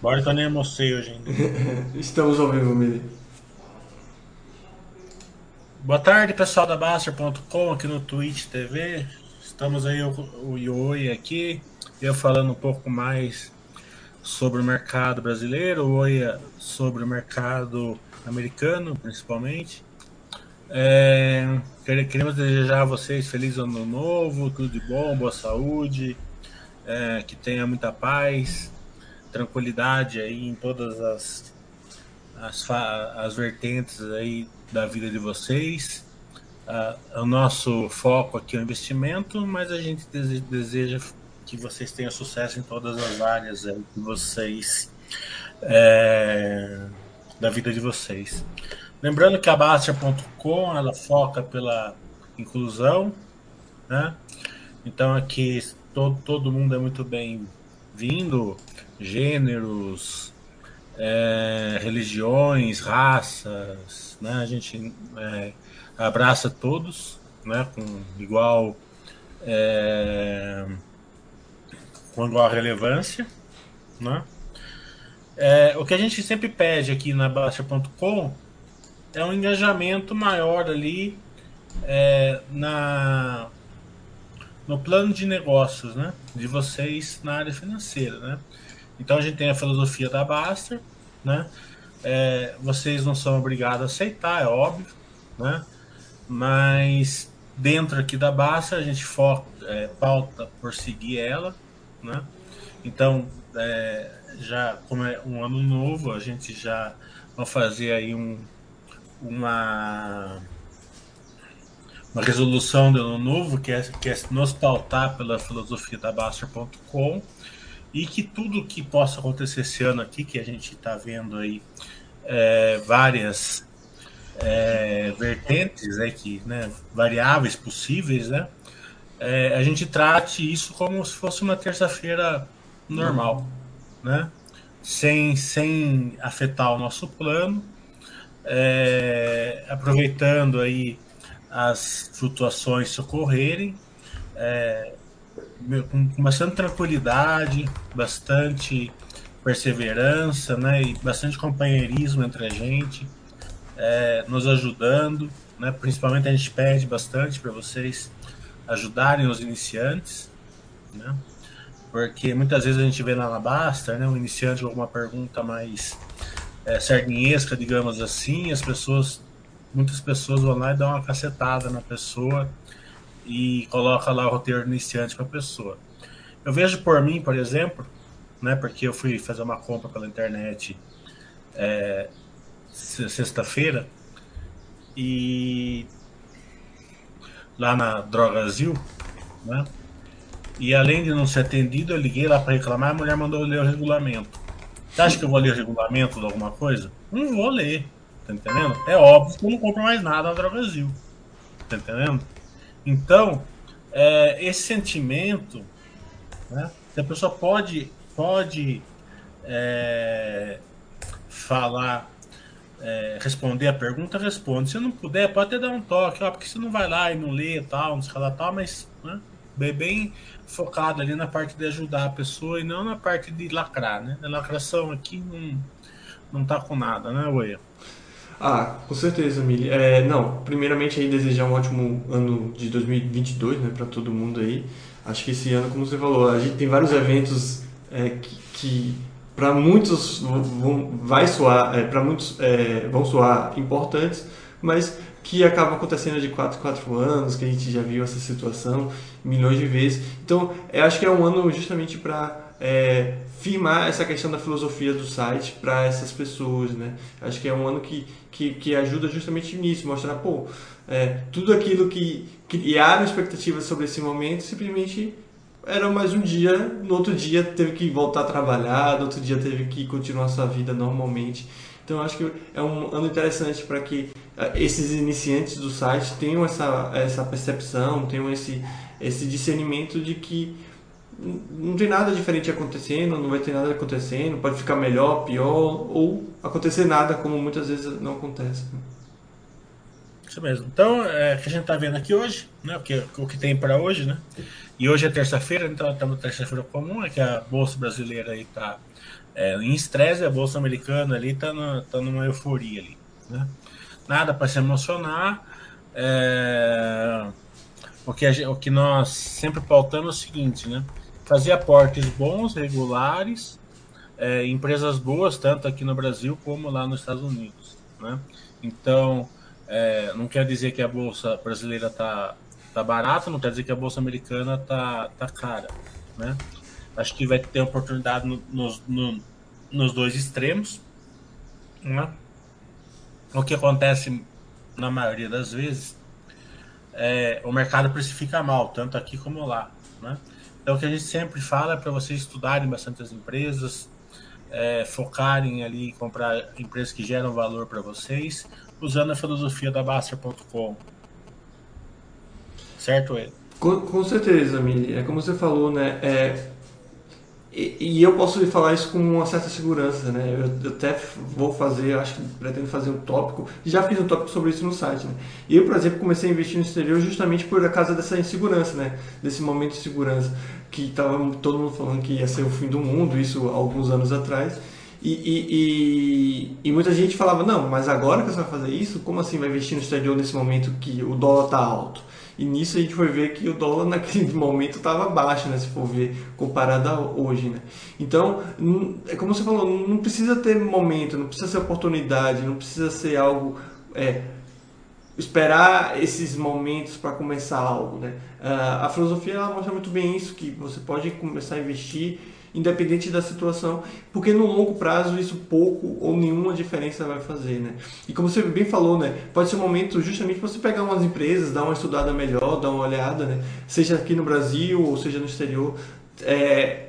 Bora que eu nem almocei hoje ainda. Estamos ao vivo, Mili. Boa tarde, pessoal da Baster.com aqui no Twitch TV. Estamos aí, o, o Ioi aqui, eu falando um pouco mais sobre o mercado brasileiro, o Oia sobre o mercado americano, principalmente. É, queremos desejar a vocês feliz ano novo, tudo de bom, boa saúde, é, que tenha muita paz, tranquilidade aí em todas as, as, as vertentes aí da vida de vocês. Uh, o nosso foco aqui é o investimento, mas a gente deseja que vocês tenham sucesso em todas as áreas aí que vocês é, da vida de vocês. Lembrando que a Bastia.com ela foca pela inclusão, né? Então aqui todo, todo mundo é muito bem-vindo, gêneros, é, religiões, raças, né? A gente é, abraça todos, né? Com igual é, com igual relevância, né? É, o que a gente sempre pede aqui na Baixa.com é um engajamento maior ali é, na no plano de negócios, né? De vocês na área financeira, né? Então a gente tem a filosofia da Baster, né? É, vocês não são obrigados a aceitar, é óbvio, né? Mas dentro aqui da Baster a gente foca, é, pauta por seguir ela, né? Então, é, já como é um ano novo, a gente já vai fazer aí um, uma uma resolução de ano novo que é, que é nos pautar pela filosofia da Baster.com e que tudo que possa acontecer esse ano aqui, que a gente está vendo aí é, várias é, vertentes, né, que, né, variáveis possíveis, né, é, a gente trate isso como se fosse uma terça-feira normal, né, sem, sem afetar o nosso plano, é, aproveitando aí as flutuações socorrerem, é, com bastante tranquilidade, bastante perseverança, né, e bastante companheirismo entre a gente, é, nos ajudando, né, principalmente a gente pede bastante para vocês ajudarem os iniciantes, né, porque muitas vezes a gente vê na Alabasta, né, um iniciante com alguma pergunta mais é, sardinhesca, digamos assim, as pessoas, muitas pessoas vão lá e dão uma cacetada na pessoa, e coloca lá o roteiro iniciante para a pessoa. Eu vejo por mim, por exemplo, né, porque eu fui fazer uma compra pela internet é, sexta-feira e lá na Drogazil, né? E além de não ser atendido, eu liguei lá para reclamar, a mulher mandou ler o regulamento. Você acha que eu vou ler o regulamento de alguma coisa? Não vou ler, tá entendendo? É óbvio que eu não compro mais nada na Drogazil, tá entendendo? Então, é, esse sentimento, né, a pessoa pode, pode é, falar, é, responder a pergunta, responde. Se não puder, pode até dar um toque, ó, porque você não vai lá e não lê tal, não sei lá, tal, mas né, bem, bem focado ali na parte de ajudar a pessoa e não na parte de lacrar, né? A lacração aqui não, não tá com nada, né, Oia? Ah, com certeza, Mili. É, não, primeiramente aí desejar um ótimo ano de 2022, né, para todo mundo aí. Acho que esse ano, como você falou, a gente tem vários eventos é, que, que para muitos vão, vai soar, é, para muitos é, vão soar importantes, mas que acabam acontecendo de 4 em 4 anos, que a gente já viu essa situação milhões de vezes. Então, eu acho que é um ano justamente para é, firmar essa questão da filosofia do site para essas pessoas, né? Acho que é um ano que, que, que ajuda justamente nisso, mostrar, pô, é, tudo aquilo que criaram expectativas sobre esse momento simplesmente era mais um dia, no outro dia teve que voltar a trabalhar, no outro dia teve que continuar sua vida normalmente. Então acho que é um ano interessante para que esses iniciantes do site tenham essa, essa percepção, tenham esse, esse discernimento de que não tem nada diferente acontecendo, não vai ter nada acontecendo, pode ficar melhor, pior, ou acontecer nada, como muitas vezes não acontece. Né? Isso mesmo. Então, é, que a gente está vendo aqui hoje, né, o, que, o que tem para hoje, né? E hoje é terça-feira, então estamos terça-feira comum, é que a Bolsa Brasileira está é, em estresse, a bolsa americana ali está tá numa euforia ali, né? Nada para se emocionar. É, o, que o que nós sempre pautamos é o seguinte, né? Fazer aportes bons, regulares, é, empresas boas, tanto aqui no Brasil como lá nos Estados Unidos, né? Então, é, não quer dizer que a bolsa brasileira está tá barata, não quer dizer que a bolsa americana tá, tá cara, né? Acho que vai ter oportunidade no, nos, no, nos dois extremos, né? O que acontece na maioria das vezes é o mercado precifica mal, tanto aqui como lá, né? Então o que a gente sempre fala é para vocês estudarem bastante as empresas, é, focarem ali em comprar empresas que geram valor para vocês, usando a filosofia da Baster.com. Certo, Ed? Com, com certeza, Mili. É como você falou, né? É, e, eu posso falar isso com uma certa segurança, né? Eu, eu, até vou fazer, acho que pretendo fazer um tópico, já fiz um tópico sobre isso no site, né? E eu, por exemplo, comecei a investir no exterior justamente por causa dessa insegurança, né? Desse momento de segurança, que estava todo mundo falando que ia ser o fim do mundo, isso alguns anos atrás. E, e, e, e, muita gente falava, não, mas agora que você vai fazer isso, como assim vai investir no exterior nesse momento que o dólar está alto? E nisso a gente foi ver que o dólar naquele momento estava baixo, né? Se for ver comparado a hoje, né? Então, é como você falou, não precisa ter momento, não precisa ser oportunidade, não precisa ser algo... É, esperar esses momentos para começar algo, né? Uh, a filosofia ela mostra muito bem isso, que você pode começar a investir independente da situação, porque no longo prazo isso pouco ou nenhuma diferença vai fazer, né? E como você bem falou, né, pode ser um momento justamente para você pegar umas empresas, dar uma estudada melhor, dar uma olhada, né, seja aqui no Brasil ou seja no exterior. É,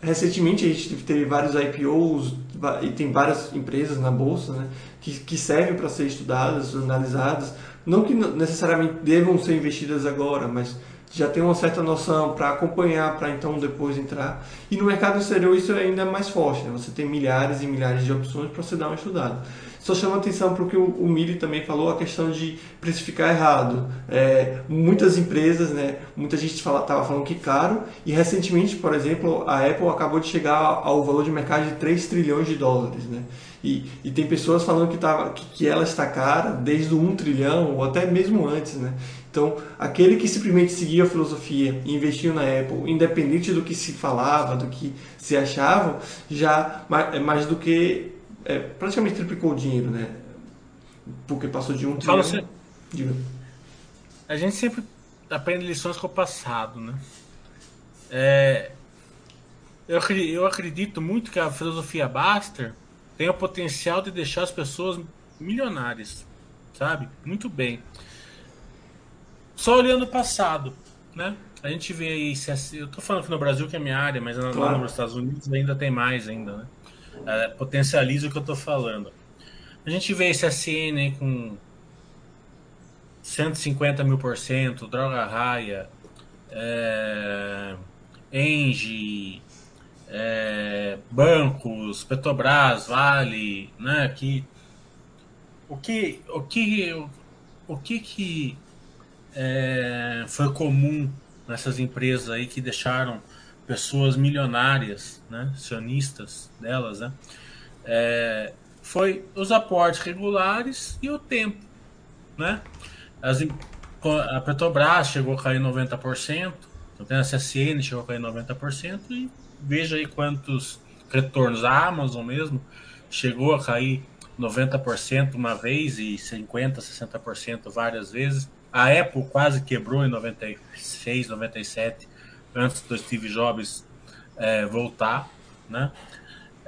recentemente a gente teve vários IPOs e tem várias empresas na bolsa, né, que, que servem para ser estudadas, analisadas, não que necessariamente devam ser investidas agora, mas já tem uma certa noção para acompanhar, para então depois entrar. E no mercado exterior isso é ainda mais forte, né? você tem milhares e milhares de opções para você dar uma estudada. Só chama atenção para o que o Mili também falou, a questão de precificar errado. É, muitas empresas, né, muita gente estava fala, falando que caro, e recentemente, por exemplo, a Apple acabou de chegar ao valor de mercado de 3 trilhões de dólares. Né? E, e tem pessoas falando que, tá, que, que ela está cara desde o 1 trilhão, ou até mesmo antes. Né? Então, aquele que simplesmente seguia a filosofia e investiu na Apple, independente do que se falava, do que se achava, já é mais do que é, praticamente triplicou o dinheiro, né? Porque passou de um trilhão. Assim, a gente sempre aprende lições com o passado, né? É, eu, eu acredito muito que a filosofia Baster tem o potencial de deixar as pessoas milionárias, sabe? Muito bem. Só olhando o passado, né? A gente vê aí, eu tô falando que no Brasil que é minha área, mas claro. lá nos Estados Unidos ainda tem mais ainda, né? É, potencializa o que eu tô falando. A gente vê esse SN com 150 mil por cento, Droga Raia, é, Engie, é, bancos, Petrobras, Vale, né? Que, o que, o que, o, o que que é, foi comum nessas empresas aí que deixaram pessoas milionárias, né, sionistas delas, né, é, foi os aportes regulares e o tempo, né? As, a Petrobras chegou a cair 90%, então a CSN chegou a cair 90% e veja aí quantos retornos. A Amazon mesmo chegou a cair 90% uma vez e 50%, 60% várias vezes. A Apple quase quebrou em 96, 97, antes do Steve Jobs é, voltar, né?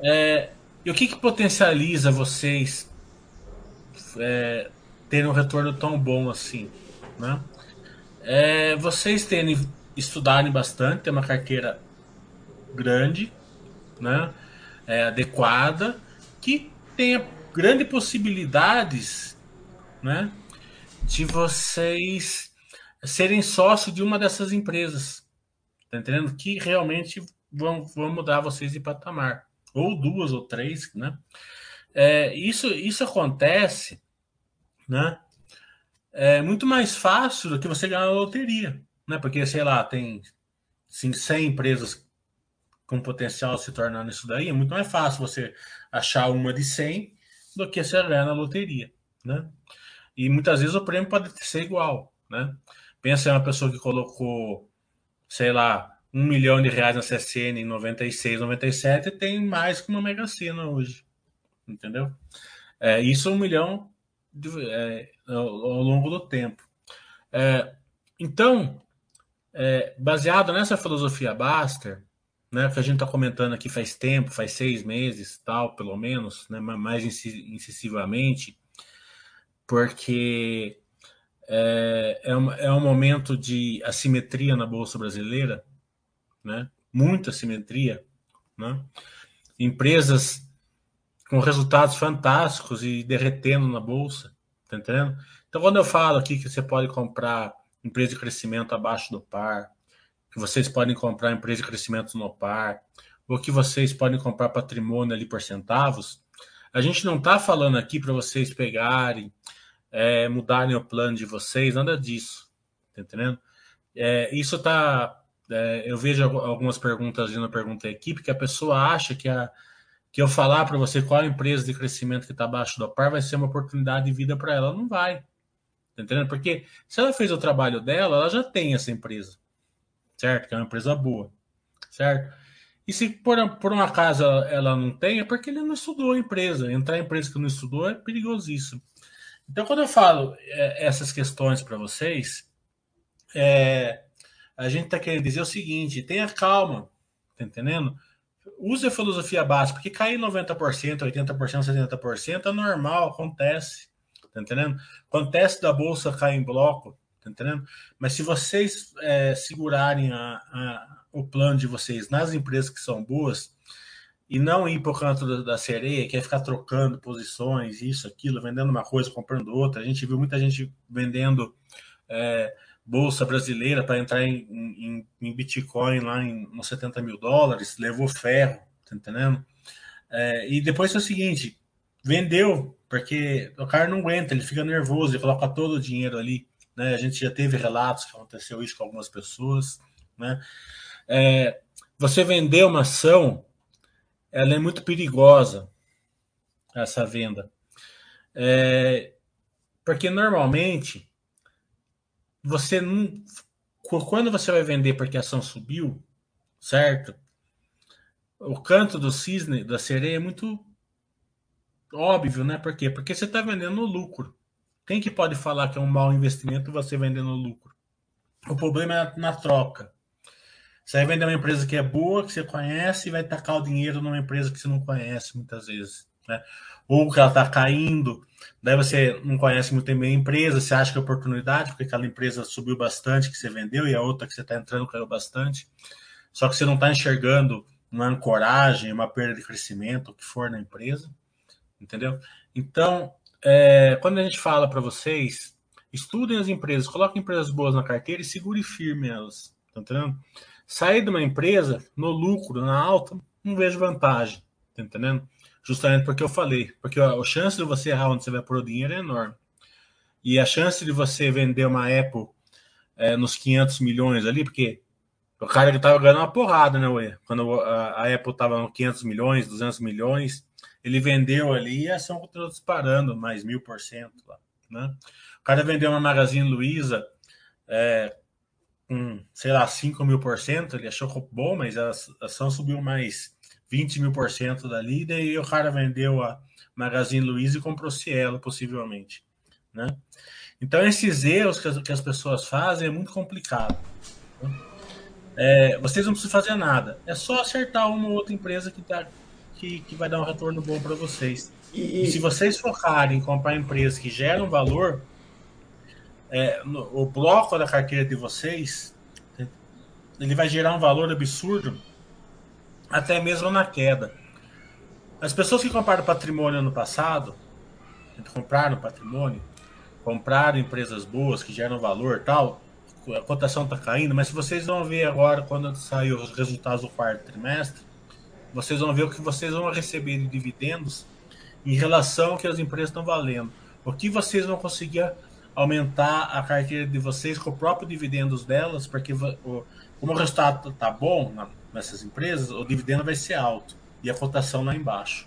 É, e o que, que potencializa vocês é, terem um retorno tão bom assim, né? É, vocês terem estudarem bastante, ter uma carteira grande, né? É, adequada, que tenha grandes possibilidades, né? De vocês serem sócio de uma dessas empresas. Tá entendendo? Que realmente vão, vão mudar vocês de patamar. Ou duas ou três, né? É, isso, isso acontece, né? É muito mais fácil do que você ganhar na loteria, né? Porque, sei lá, tem assim, 100 empresas com potencial se tornar nisso daí, é muito mais fácil você achar uma de 100 do que você ganhar na loteria, né? E muitas vezes o prêmio pode ser igual, né? Pensa em uma pessoa que colocou, sei lá, um milhão de reais na CSN em 96, 97 e tem mais que uma Mega Sena hoje, entendeu? É, isso é um milhão de, é, ao, ao, longo do tempo. É, então, é, baseado nessa filosofia Baster, né, que a gente está comentando aqui faz tempo, faz seis meses, tal, pelo menos, né, mais incisivamente, porque é, é, um, é um momento de assimetria na Bolsa Brasileira, né, muita assimetria, né, empresas com resultados fantásticos e derretendo na Bolsa, tá entendendo? Então, quando eu falo aqui que você pode comprar empresa de crescimento abaixo do par, que vocês podem comprar empresa de crescimento no par, ou que vocês podem comprar patrimônio ali por centavos, a gente não está falando aqui para vocês pegarem, é, mudarem o plano de vocês, nada disso, tá entendendo? É, isso tá. É, eu vejo algumas perguntas na pergunta da equipe que a pessoa acha que, a, que eu falar para você qual empresa de crescimento que está abaixo do par vai ser uma oportunidade de vida para ela. Não vai. Tá entendendo? Porque se ela fez o trabalho dela, ela já tem essa empresa certo? Que é uma empresa boa, certo? E se por, por um acaso ela não tem, é porque ele não estudou a empresa. Entrar em empresa que não estudou é perigosíssimo. Então, quando eu falo é, essas questões para vocês, é, a gente está querendo dizer o seguinte: tenha calma, tá entendendo? Use a filosofia básica, porque cair 90%, 80%, 70% é normal, acontece, tá entendendo? Acontece da bolsa cair em bloco, tá entendendo? Mas se vocês é, segurarem a, a, o plano de vocês nas empresas que são boas e não ir para o canto da, sereia, que é ficar trocando posições, isso, aquilo, vendendo uma coisa, comprando outra. A gente viu muita gente vendendo é, bolsa brasileira para entrar em, em, em, Bitcoin lá em uns 70 mil dólares, levou ferro, tá entendendo? É, e depois é o seguinte, vendeu, porque o cara não aguenta, ele fica nervoso, ele coloca todo o dinheiro ali. Né? A gente já teve relatos que aconteceu isso com algumas pessoas. Né? É, você vender uma ação, ela é muito perigosa, essa venda. É, porque normalmente você não. Quando você vai vender porque a ação subiu, certo? O canto do cisne, da sereia, é muito óbvio, né? Por quê? Porque você está vendendo no lucro. Quem que pode falar que é um mau investimento você vendendo lucro? O problema é na troca. Você vai vender uma empresa que é boa, que você conhece, e vai tacar o dinheiro numa empresa que você não conhece muitas vezes. Né? Ou que ela está caindo, daí você não conhece muito bem a empresa, você acha que é oportunidade, porque aquela empresa subiu bastante que você vendeu e a outra que você está entrando caiu bastante. Só que você não está enxergando uma ancoragem, uma perda de crescimento, o que for na empresa. Entendeu? Então, é, quando a gente fala para vocês, estudem as empresas, coloquem empresas boas na carteira e segure firme elas. Tá entendendo? Sair de uma empresa no lucro, na alta, não vejo vantagem. Tá entendendo? Justamente porque eu falei. Porque a, a chance de você errar onde você vai pôr o dinheiro é enorme. E a chance de você vender uma Apple é, nos 500 milhões ali, porque o cara que tava ganhando uma porrada, né, Ué? Quando a, a Apple tava nos 500 milhões, 200 milhões, ele vendeu ali e a ação continuou disparando mais mil por cento lá, né? O cara vendeu uma Magazine Luiza é, com, sei lá, 5 mil por cento, ele achou bom, mas a ação subiu mais 20 mil por cento dali, daí o cara vendeu a Magazine Luiza e comprou Cielo, possivelmente, né? Então, esses erros que as, que as pessoas fazem é muito complicado. Né? É, vocês não precisam fazer nada, é só acertar uma ou outra empresa que está que, que vai dar um retorno bom para vocês. E, e, se vocês focarem em comprar empresas que geram valor, é, no, o bloco da carteira de vocês ele vai gerar um valor absurdo até mesmo na queda. As pessoas que compraram patrimônio ano passado, compraram patrimônio, compraram empresas boas que geram valor tal, a cotação está caindo, mas se vocês vão ver agora quando sair os resultados do quarto trimestre, vocês vão ver o que vocês vão receber de dividendos em relação ao que as empresas estão valendo. O que vocês vão conseguir aumentar a carteira de vocês com o próprio dividendos delas, porque o, como o resultado está bom, nessas empresas, o dividendo vai ser alto e a cotação lá embaixo.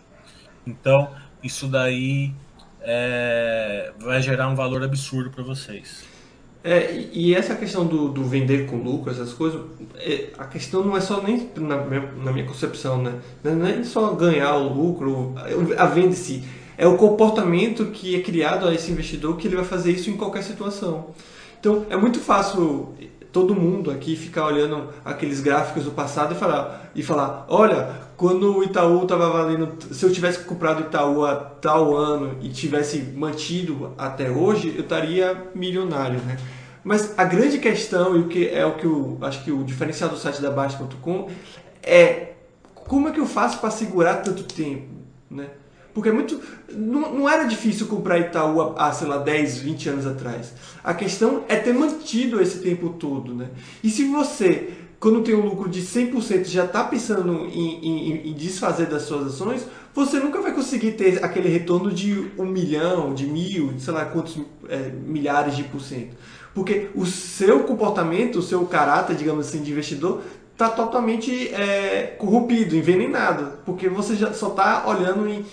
Então, isso daí é, vai gerar um valor absurdo para vocês. É, e essa questão do, do, vender com lucro, essas coisas, é, a questão não é só nem na minha, na minha concepção, né? Não é só ganhar o lucro, a venda em si. É o comportamento que é criado a esse investidor que ele vai fazer isso em qualquer situação. Então, é muito fácil todo mundo aqui ficar olhando aqueles gráficos do passado e falar, e falar olha, quando o Itaú estava valendo, se eu tivesse comprado o Itaú a tal ano e tivesse mantido até hoje, eu estaria milionário, né? Mas a grande questão, e o que é o que eu acho que o diferencial do site da Baixa.com é como é que eu faço para segurar tanto tempo, né? Porque é muito. Não, não era difícil comprar Itaú há, sei lá, 10, 20 anos atrás. A questão é ter mantido esse tempo todo. Né? E se você, quando tem um lucro de 100%, já está pensando em, em, em, desfazer das suas ações, você nunca vai conseguir ter aquele retorno de um milhão, de mil, sei lá quantos é, milhares de por cento. Porque o seu comportamento, o seu caráter, digamos assim, de investidor, está totalmente é, corrompido, envenenado, porque você já só está olhando em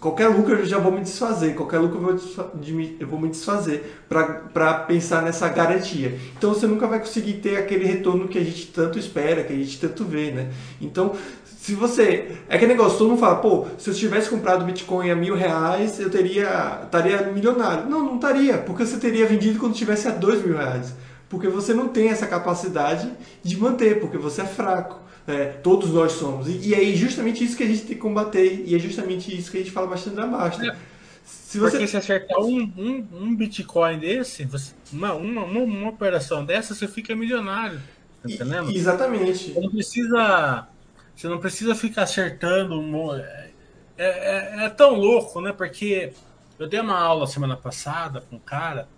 qualquer lucro eu já vou me desfazer, qualquer lucro eu vou, me desfazer para pensar nessa garantia. Então você nunca vai conseguir ter aquele retorno que a gente tanto espera, que a gente tanto vê, né? Então, se você. É aquele negócio, todo mundo fala, pô, se eu tivesse comprado Bitcoin a mil reais, eu teria. estaria milionário. Não, não estaria, porque você teria vendido quando tivesse a dois mil reais. Porque você não tem essa capacidade de manter, porque você é fraco. É, todos nós somos. E, e, é justamente isso que a gente tem que combater. E é justamente isso que a gente fala bastante da. É. Se você... Porque se acertar um, um, um Bitcoin desse, você, uma, uma, uma, uma, operação dessa, você fica milionário. Tá entendendo? exatamente. Você não precisa. Você não precisa ficar acertando. É, é, é, tão louco, né? Porque eu dei uma aula semana passada com um cara,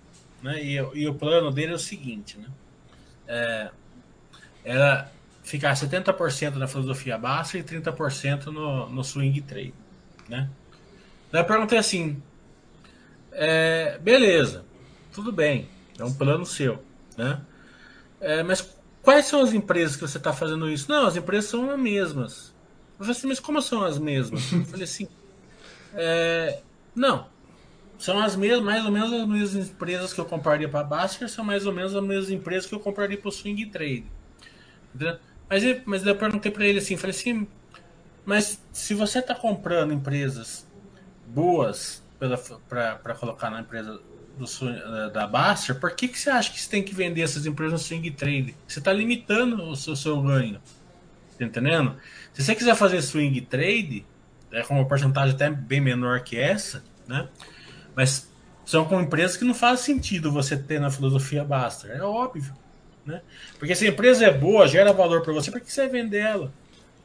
né? E, e o plano dele é o seguinte, né? É, era ficar 70% na filosofia baixa e 30% no, no swing trade, né? Daí eu perguntei assim, é, beleza, tudo bem, é um plano seu, né? É, mas quais são as empresas que você está fazendo isso? Não, as empresas são as mesmas. Eu falei assim, mas como são as mesmas? Eu falei assim, é, não, são as mesmas, mais ou menos as mesmas empresas que eu compraria para a Basker, são mais ou menos as mesmas empresas que eu compraria para o swing trade. Mas, mas eu perguntei para ele assim, falei assim, mas se você está comprando empresas boas para colocar na empresa do, da Baster, por que, que você acha que você tem que vender essas empresas no swing trade? Você está limitando o seu, seu ganho. Tá entendendo? Se você quiser fazer swing trade, é com uma porcentagem até bem menor que essa, né? Mas são com empresas que não faz sentido você ter na filosofia Baster. É óbvio. Né? Porque se a empresa é boa, gera valor para você, por que você vai vender ela?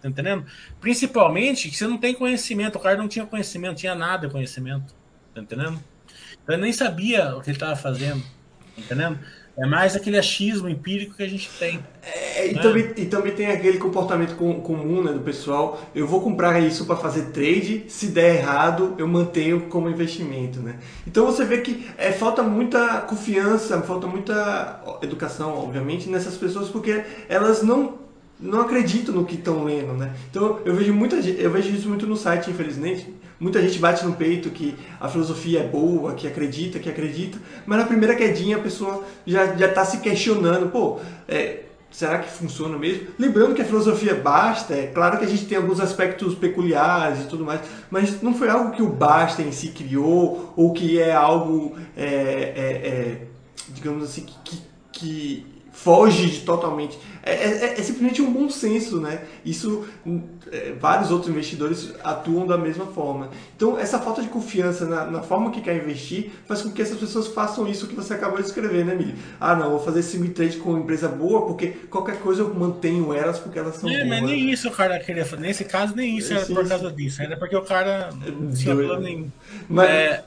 Tá entendendo? Principalmente que você não tem conhecimento, o cara não tinha conhecimento, tinha nada de conhecimento. Tá entendendo? Então ele nem sabia o que ele estava fazendo. Tá entendendo? É mais aquele achismo empírico que a gente tem. É, e, né? também, e também tem aquele comportamento com, comum né, do pessoal. Eu vou comprar isso para fazer trade, se der errado, eu mantenho como investimento. Né? Então você vê que é, falta muita confiança, falta muita educação, obviamente, nessas pessoas, porque elas não não acreditam no que estão lendo, né? Então eu vejo muita eu vejo isso muito no site, infelizmente. Muita gente bate no peito que a filosofia é boa, que acredita, que acredita, mas na primeira quedinha a pessoa já está se questionando, pô, é, será que funciona mesmo? Lembrando que a filosofia basta, é claro que a gente tem alguns aspectos peculiares e tudo mais, mas não foi algo que o basta em si criou ou que é algo, é, é, é digamos assim, que, que foge de totalmente. É, é, é, simplesmente um bom senso, né? Isso, é, vários outros investidores atuam da mesma forma. Então, essa falta de confiança na, na, forma que quer investir faz com que essas pessoas façam isso que você acabou de escrever, né, Mili? Ah, não, vou fazer esse trade com uma empresa boa porque qualquer coisa eu mantenho elas porque elas são é, boas. mas nem isso o cara queria fazer. Nesse caso, nem isso era por causa disso. Era porque o cara não tinha plano nenhum. Mas, é,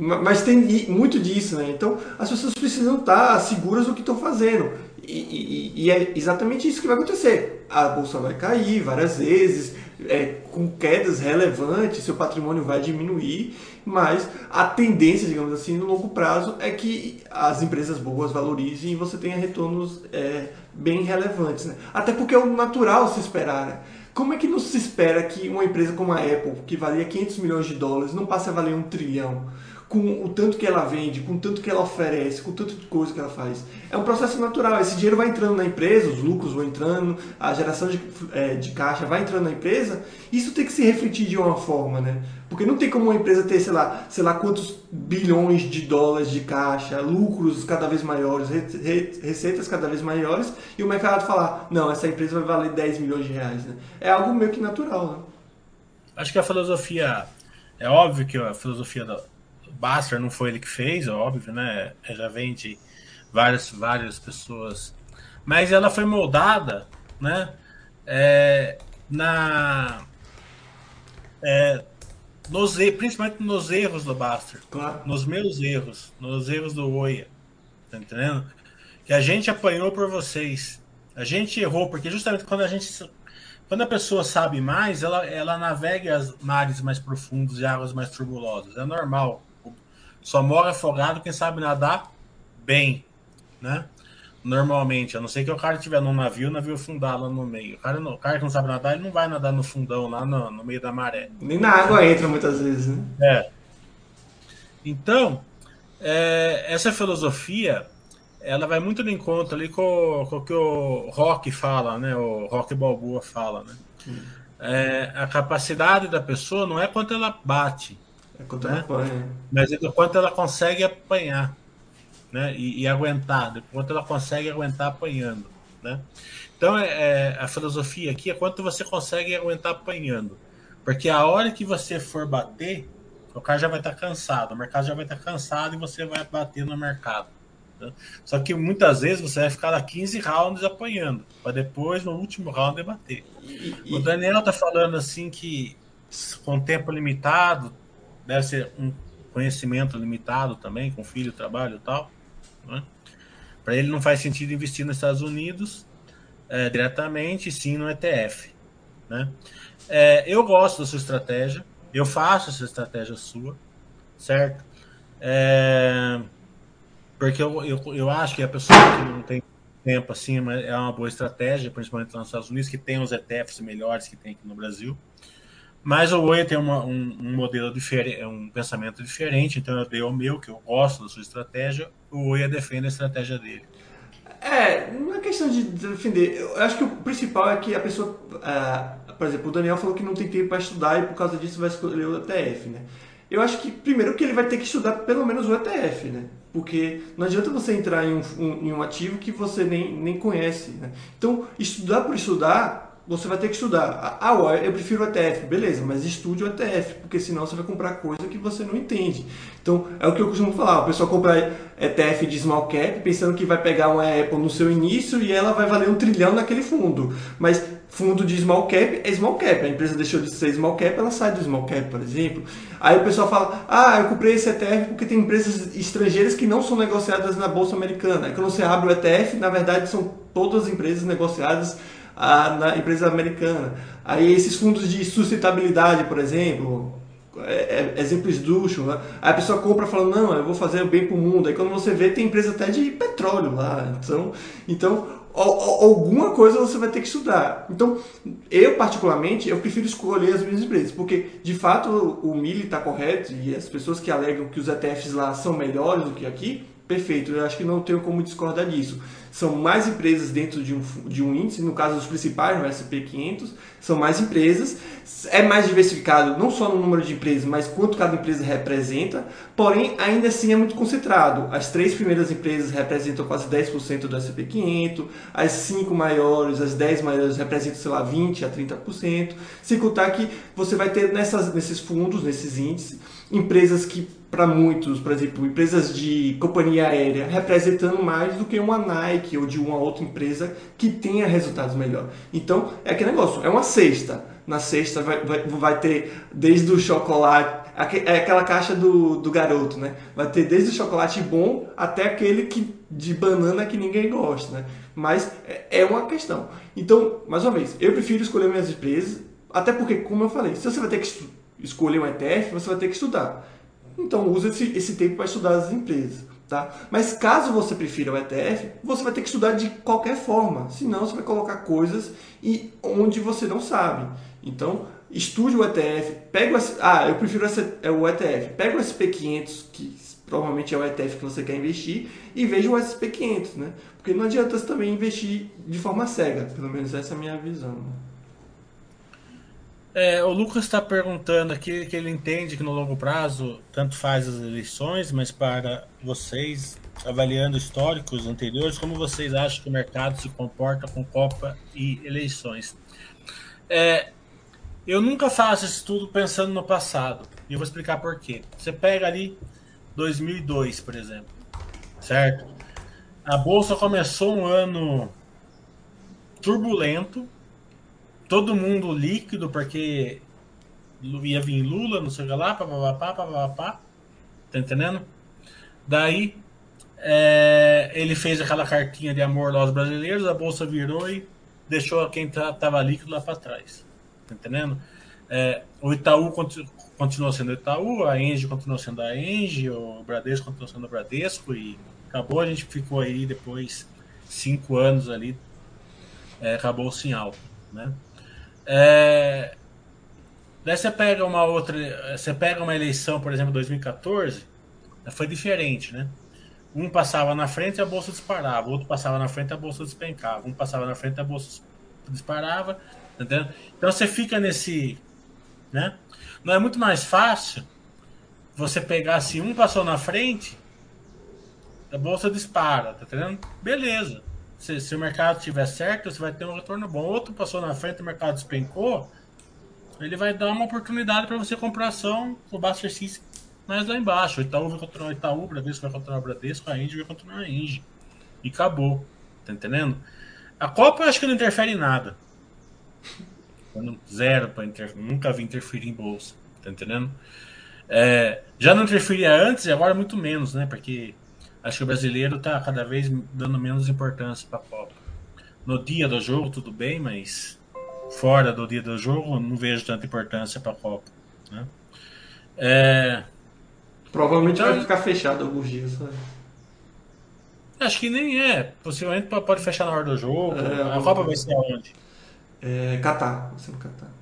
mas tem muito disso, né? Então as pessoas precisam estar seguras do que estão fazendo. E, e, e, é exatamente isso que vai acontecer. A bolsa vai cair várias vezes, é, com quedas relevantes, seu patrimônio vai diminuir, mas a tendência, digamos assim, no longo prazo é que as empresas boas valorizem e você tenha retornos é, bem relevantes. Né? Até porque é o natural se esperar. Né? Como é que não se espera que uma empresa como a Apple, que valia 500 milhões de dólares, não passe a valer um trilhão? Com o tanto que ela vende, com o tanto que ela oferece, com o tanto de coisa que ela faz. É um processo natural. Esse dinheiro vai entrando na empresa, os lucros vão entrando, a geração de, é, de caixa vai entrando na empresa. Isso tem que se refletir de uma forma, né? Porque não tem como uma empresa ter, sei lá, sei lá quantos bilhões de dólares de caixa, lucros cada vez maiores, receitas cada vez maiores, e o mercado falar, não, essa empresa vai valer 10 milhões de reais. Né? É algo meio que natural. Né? Acho que a filosofia. É óbvio que a filosofia da, Baster não foi ele que fez, é óbvio, né? Já vem de várias, várias pessoas. Mas ela foi moldada, né? É, na. É, nos, principalmente nos erros do Baster. Claro. Nos meus erros. Nos erros do Oia. Tá entendendo? Que a gente apanhou por vocês. A gente errou, porque justamente quando a gente. Quando a pessoa sabe mais, ela, ela navega as mares mais profundos e águas mais turbulosas. É normal. Só morre afogado quem sabe nadar bem, né? Normalmente, a não ser que o cara estiver num navio, o navio fundar lá no meio. O cara, não, o cara que não sabe nadar, ele não vai nadar no fundão, lá no, no meio da maré. Nem na água entra muitas vezes, né? É. Então, é, essa filosofia, ela vai muito no encontro ali com, com o que o Rock fala, né? O Rock Balboa fala, né? Hum. É, a capacidade da pessoa não é quanto ela bate, é quanto né? ela apanha. Mas é quanto ela consegue apanhar né? e, e aguentar, quanto ela consegue aguentar apanhando. Né? Então é, é, a filosofia aqui é quanto você consegue aguentar apanhando. Porque a hora que você for bater, o cara já vai estar cansado, o mercado já vai estar cansado e você vai bater no mercado. Né? Só que muitas vezes você vai ficar lá 15 rounds apanhando, para depois, no último round, debater. E, e... O Daniel tá falando assim que com tempo limitado, deve ser um conhecimento limitado também, com filho, trabalho e tal. Né? Para ele não faz sentido investir nos Estados Unidos é, diretamente, sim no ETF. Né? É, eu gosto da sua estratégia, eu faço essa estratégia sua, certo? É, porque eu, eu, eu acho que a pessoa que não tem tempo assim é uma boa estratégia, principalmente nos Estados Unidos, que tem os ETFs melhores que tem aqui no Brasil. Mas o Oi tem uma, um, um, modelo diferente, um pensamento diferente, então eu dei o meu, que eu gosto da sua estratégia, o Oi defende a estratégia dele. É, não é questão de defender. Eu acho que o principal é que a pessoa. Uh, por exemplo, o Daniel falou que não tem tempo para estudar e por causa disso vai escolher o ETF, né? Eu acho que, primeiro, que ele vai ter que estudar pelo menos o ETF, né? Porque não adianta você entrar em um, um, em um ativo que você nem, nem conhece, né? Então, estudar por estudar você vai ter que estudar. Ah, eu prefiro ETF, beleza, mas estude o ETF, porque senão você vai comprar coisa que você não entende. Então, é o que eu costumo falar, o pessoal compra ETF de small cap pensando que vai pegar uma Apple no seu início e ela vai valer um trilhão naquele fundo. Mas fundo de small cap é small cap, a empresa deixou de ser small cap, ela sai do small cap, por exemplo. Aí o pessoal fala, ah, eu comprei esse ETF porque tem empresas estrangeiras que não são negociadas na Bolsa Americana. Aí quando você abre o ETF, na verdade são todas as empresas negociadas a, na empresa americana. Aí esses fundos de sustentabilidade, por exemplo, é, é, exemplo esdrúxulo, né? aí a pessoa compra falando, não, eu vou fazer o bem para o mundo. Aí quando você vê, tem empresa até de petróleo lá. Então, então alguma coisa você vai ter que estudar. Então, eu particularmente, eu prefiro escolher as minhas empresas, porque de fato o Mili está correto e as pessoas que alegam que os ETFs lá são melhores do que aqui, perfeito, eu acho que não tenho como discordar disso. São mais empresas dentro de um, de um índice, no caso dos principais, no SP500, são mais empresas, é mais diversificado não só no número de empresas, mas quanto cada empresa representa, porém ainda assim é muito concentrado. As três primeiras empresas representam quase 10% do SP500, as cinco maiores, as 10 maiores representam, sei lá, 20% a 30%, sem contar que você vai ter nessas, nesses fundos, nesses índices, empresas que para muitos, por exemplo, empresas de companhia aérea representando mais do que uma Nike ou de uma outra empresa que tenha resultados melhores. Então, é aquele negócio, é uma cesta. Na cesta vai, vai, vai ter desde o chocolate, É aquela caixa do, do garoto, né? Vai ter desde o chocolate bom até aquele que, de banana que ninguém gosta, né? Mas é, é uma questão. Então, mais uma vez, eu prefiro escolher minhas empresas, até porque, como eu falei, se você vai ter que escolher um ETF, você vai ter que estudar. Então, use esse, esse tempo para estudar as empresas. Tá? Mas caso você prefira o ETF, você vai ter que estudar de qualquer forma, senão você vai colocar coisas e onde você não sabe. Então, estude o ETF, pega o, ah, eu prefiro é o ETF, pega o SP500 que provavelmente é o ETF que você quer investir e veja o SP500, né? Porque não adianta você também investir de forma cega, pelo menos essa é a minha visão. É, o Lucas está perguntando aqui que ele entende que no longo prazo tanto faz as eleições, mas para vocês, avaliando históricos anteriores, como vocês acham que o mercado se comporta com Copa e eleições? É, eu nunca faço esse estudo pensando no passado, e eu vou explicar por quê. Você pega ali 2002, por exemplo, certo? A bolsa começou um ano turbulento, todo mundo líquido, porque ia vir Lula, não sei o que lá, papapá, papapá. Tá entendendo? Daí é, ele fez aquela cartinha de amor aos brasileiros, a bolsa virou e deixou quem tá, tava líquido lá para trás. Tá entendendo? É, o Itaú continu, continuou sendo Itaú, a Engie continuou sendo a Engie, o Bradesco continuou sendo o Bradesco e acabou. A gente ficou aí depois cinco anos ali, é, acabou sem alto, né? É... Daí você pega uma outra. Você pega uma eleição, por exemplo, 2014, foi diferente, né? Um passava na frente e a bolsa disparava, outro passava na frente e a bolsa despencava, um passava na frente e a bolsa disparava, entendeu? Então você fica nesse. Né? Não é muito mais fácil você pegar se um passou na frente, a bolsa dispara, tá entendendo? Beleza se, se, o mercado estiver certo, você vai ter um retorno bom. Outro passou na frente, o mercado despencou, ele vai dar uma oportunidade para você comprar ação o Baster System mais lá embaixo. O Itaú vai continuar o Itaú, o Bradesco vai continuar o Bradesco, a Indy vai continuar a Indy. E acabou. Tá entendendo? A Copa eu acho que não interfere em nada. Zero para inter... Nunca vi interferir em bolsa. Tá entendendo? É, já não interferia antes e agora muito menos, né? Porque Acho que o brasileiro está cada vez dando menos importância para a Copa. No dia do jogo, tudo bem, mas fora do dia do jogo, não vejo tanta importância para a Copa. Né? É... Provavelmente então, vai ficar fechado alguns dias. Né? Acho que nem é. Possivelmente pode fechar na hora do jogo. É, a Copa vai ser aonde? É, Catar. Vai ser no Catar.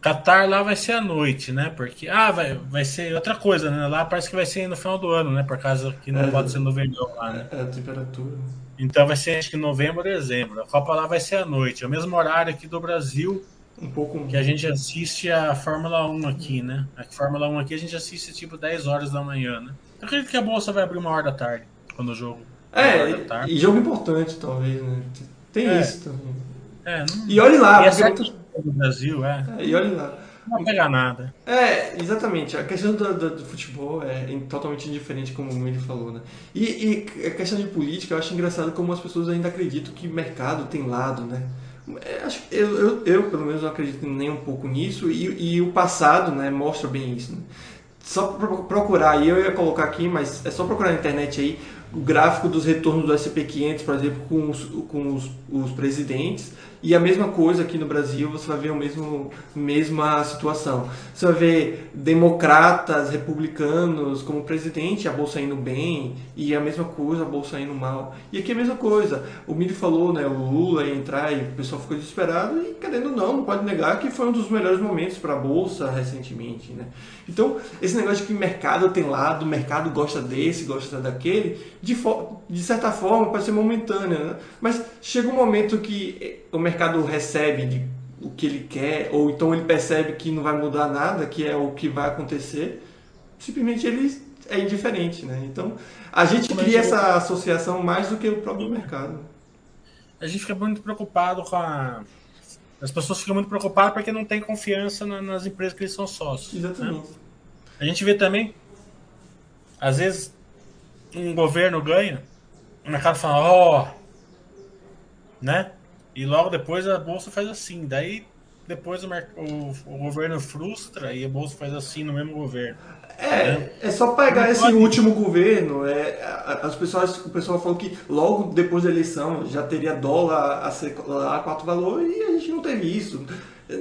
Qatar lá vai ser à noite, né? Porque. Ah, vai, vai ser outra coisa, né? Lá parece que vai ser no final do ano, né? Por causa que não é, pode ser novembro lá, né? É, a temperatura. Então vai ser acho que novembro, dezembro. A Copa lá vai ser à noite. É o mesmo horário aqui do Brasil. Um pouco. Que a gente assiste a Fórmula 1 aqui, né? A Fórmula 1 aqui a gente assiste tipo 10 horas da manhã, né? Eu acredito que a bolsa vai abrir uma hora da tarde, quando o jogo. É, e, e jogo importante, talvez, né? Tem é. isso também. É, não... E olhe lá, e porque do Brasil, é. é e olha lá. Não vai pegar nada. É, exatamente. A questão do, do, do futebol é totalmente indiferente, como o Wendy falou, né? E, e, a questão de política, eu acho engraçado como as pessoas ainda acreditam que mercado tem lado, né? É, eu, eu, eu, pelo menos, não acredito nem um pouco nisso e, e o passado né, mostra bem isso. Né? Só procurar, aí eu ia colocar aqui, mas é só procurar na internet aí o gráfico dos retornos do SP500, por exemplo, com os, com os, os presidentes e a mesma coisa aqui no Brasil, você vai ver a mesmo, mesma situação. Você vai ver democratas, republicanos como presidente, a bolsa indo bem, e a mesma coisa, a bolsa indo mal. E aqui é a mesma coisa. O Miri falou, né, o Lula ia entrar e o pessoal ficou desesperado, e querendo não, não pode negar que foi um dos melhores momentos para a bolsa recentemente, né? Então, esse negócio de que mercado tem lado, o mercado gosta desse, gosta daquele, de, de certa forma pode ser momentâneo, né? Mas chega um momento que o mercado recebe de, o que ele quer, ou então ele percebe que não vai mudar nada, que é o que vai acontecer, simplesmente ele é indiferente, né? Então, a gente cria essa associação mais do que o próprio mercado. A gente fica muito preocupado com a as pessoas ficam muito preocupadas porque não tem confiança nas empresas que eles são sócios. Né? Exatamente. Né? A gente vê também, às vezes, um governo ganha, o mercado fala, ó, oh, né? E logo depois a bolsa faz assim. Daí depois o, o, o governo frustra e a Bolsa faz assim no mesmo governo. É, né? é só pegar não esse pode... último governo. É, as pessoas, o pessoal falou que logo depois da eleição já teria dólar a ser a quatro valor e a gente não teve isso.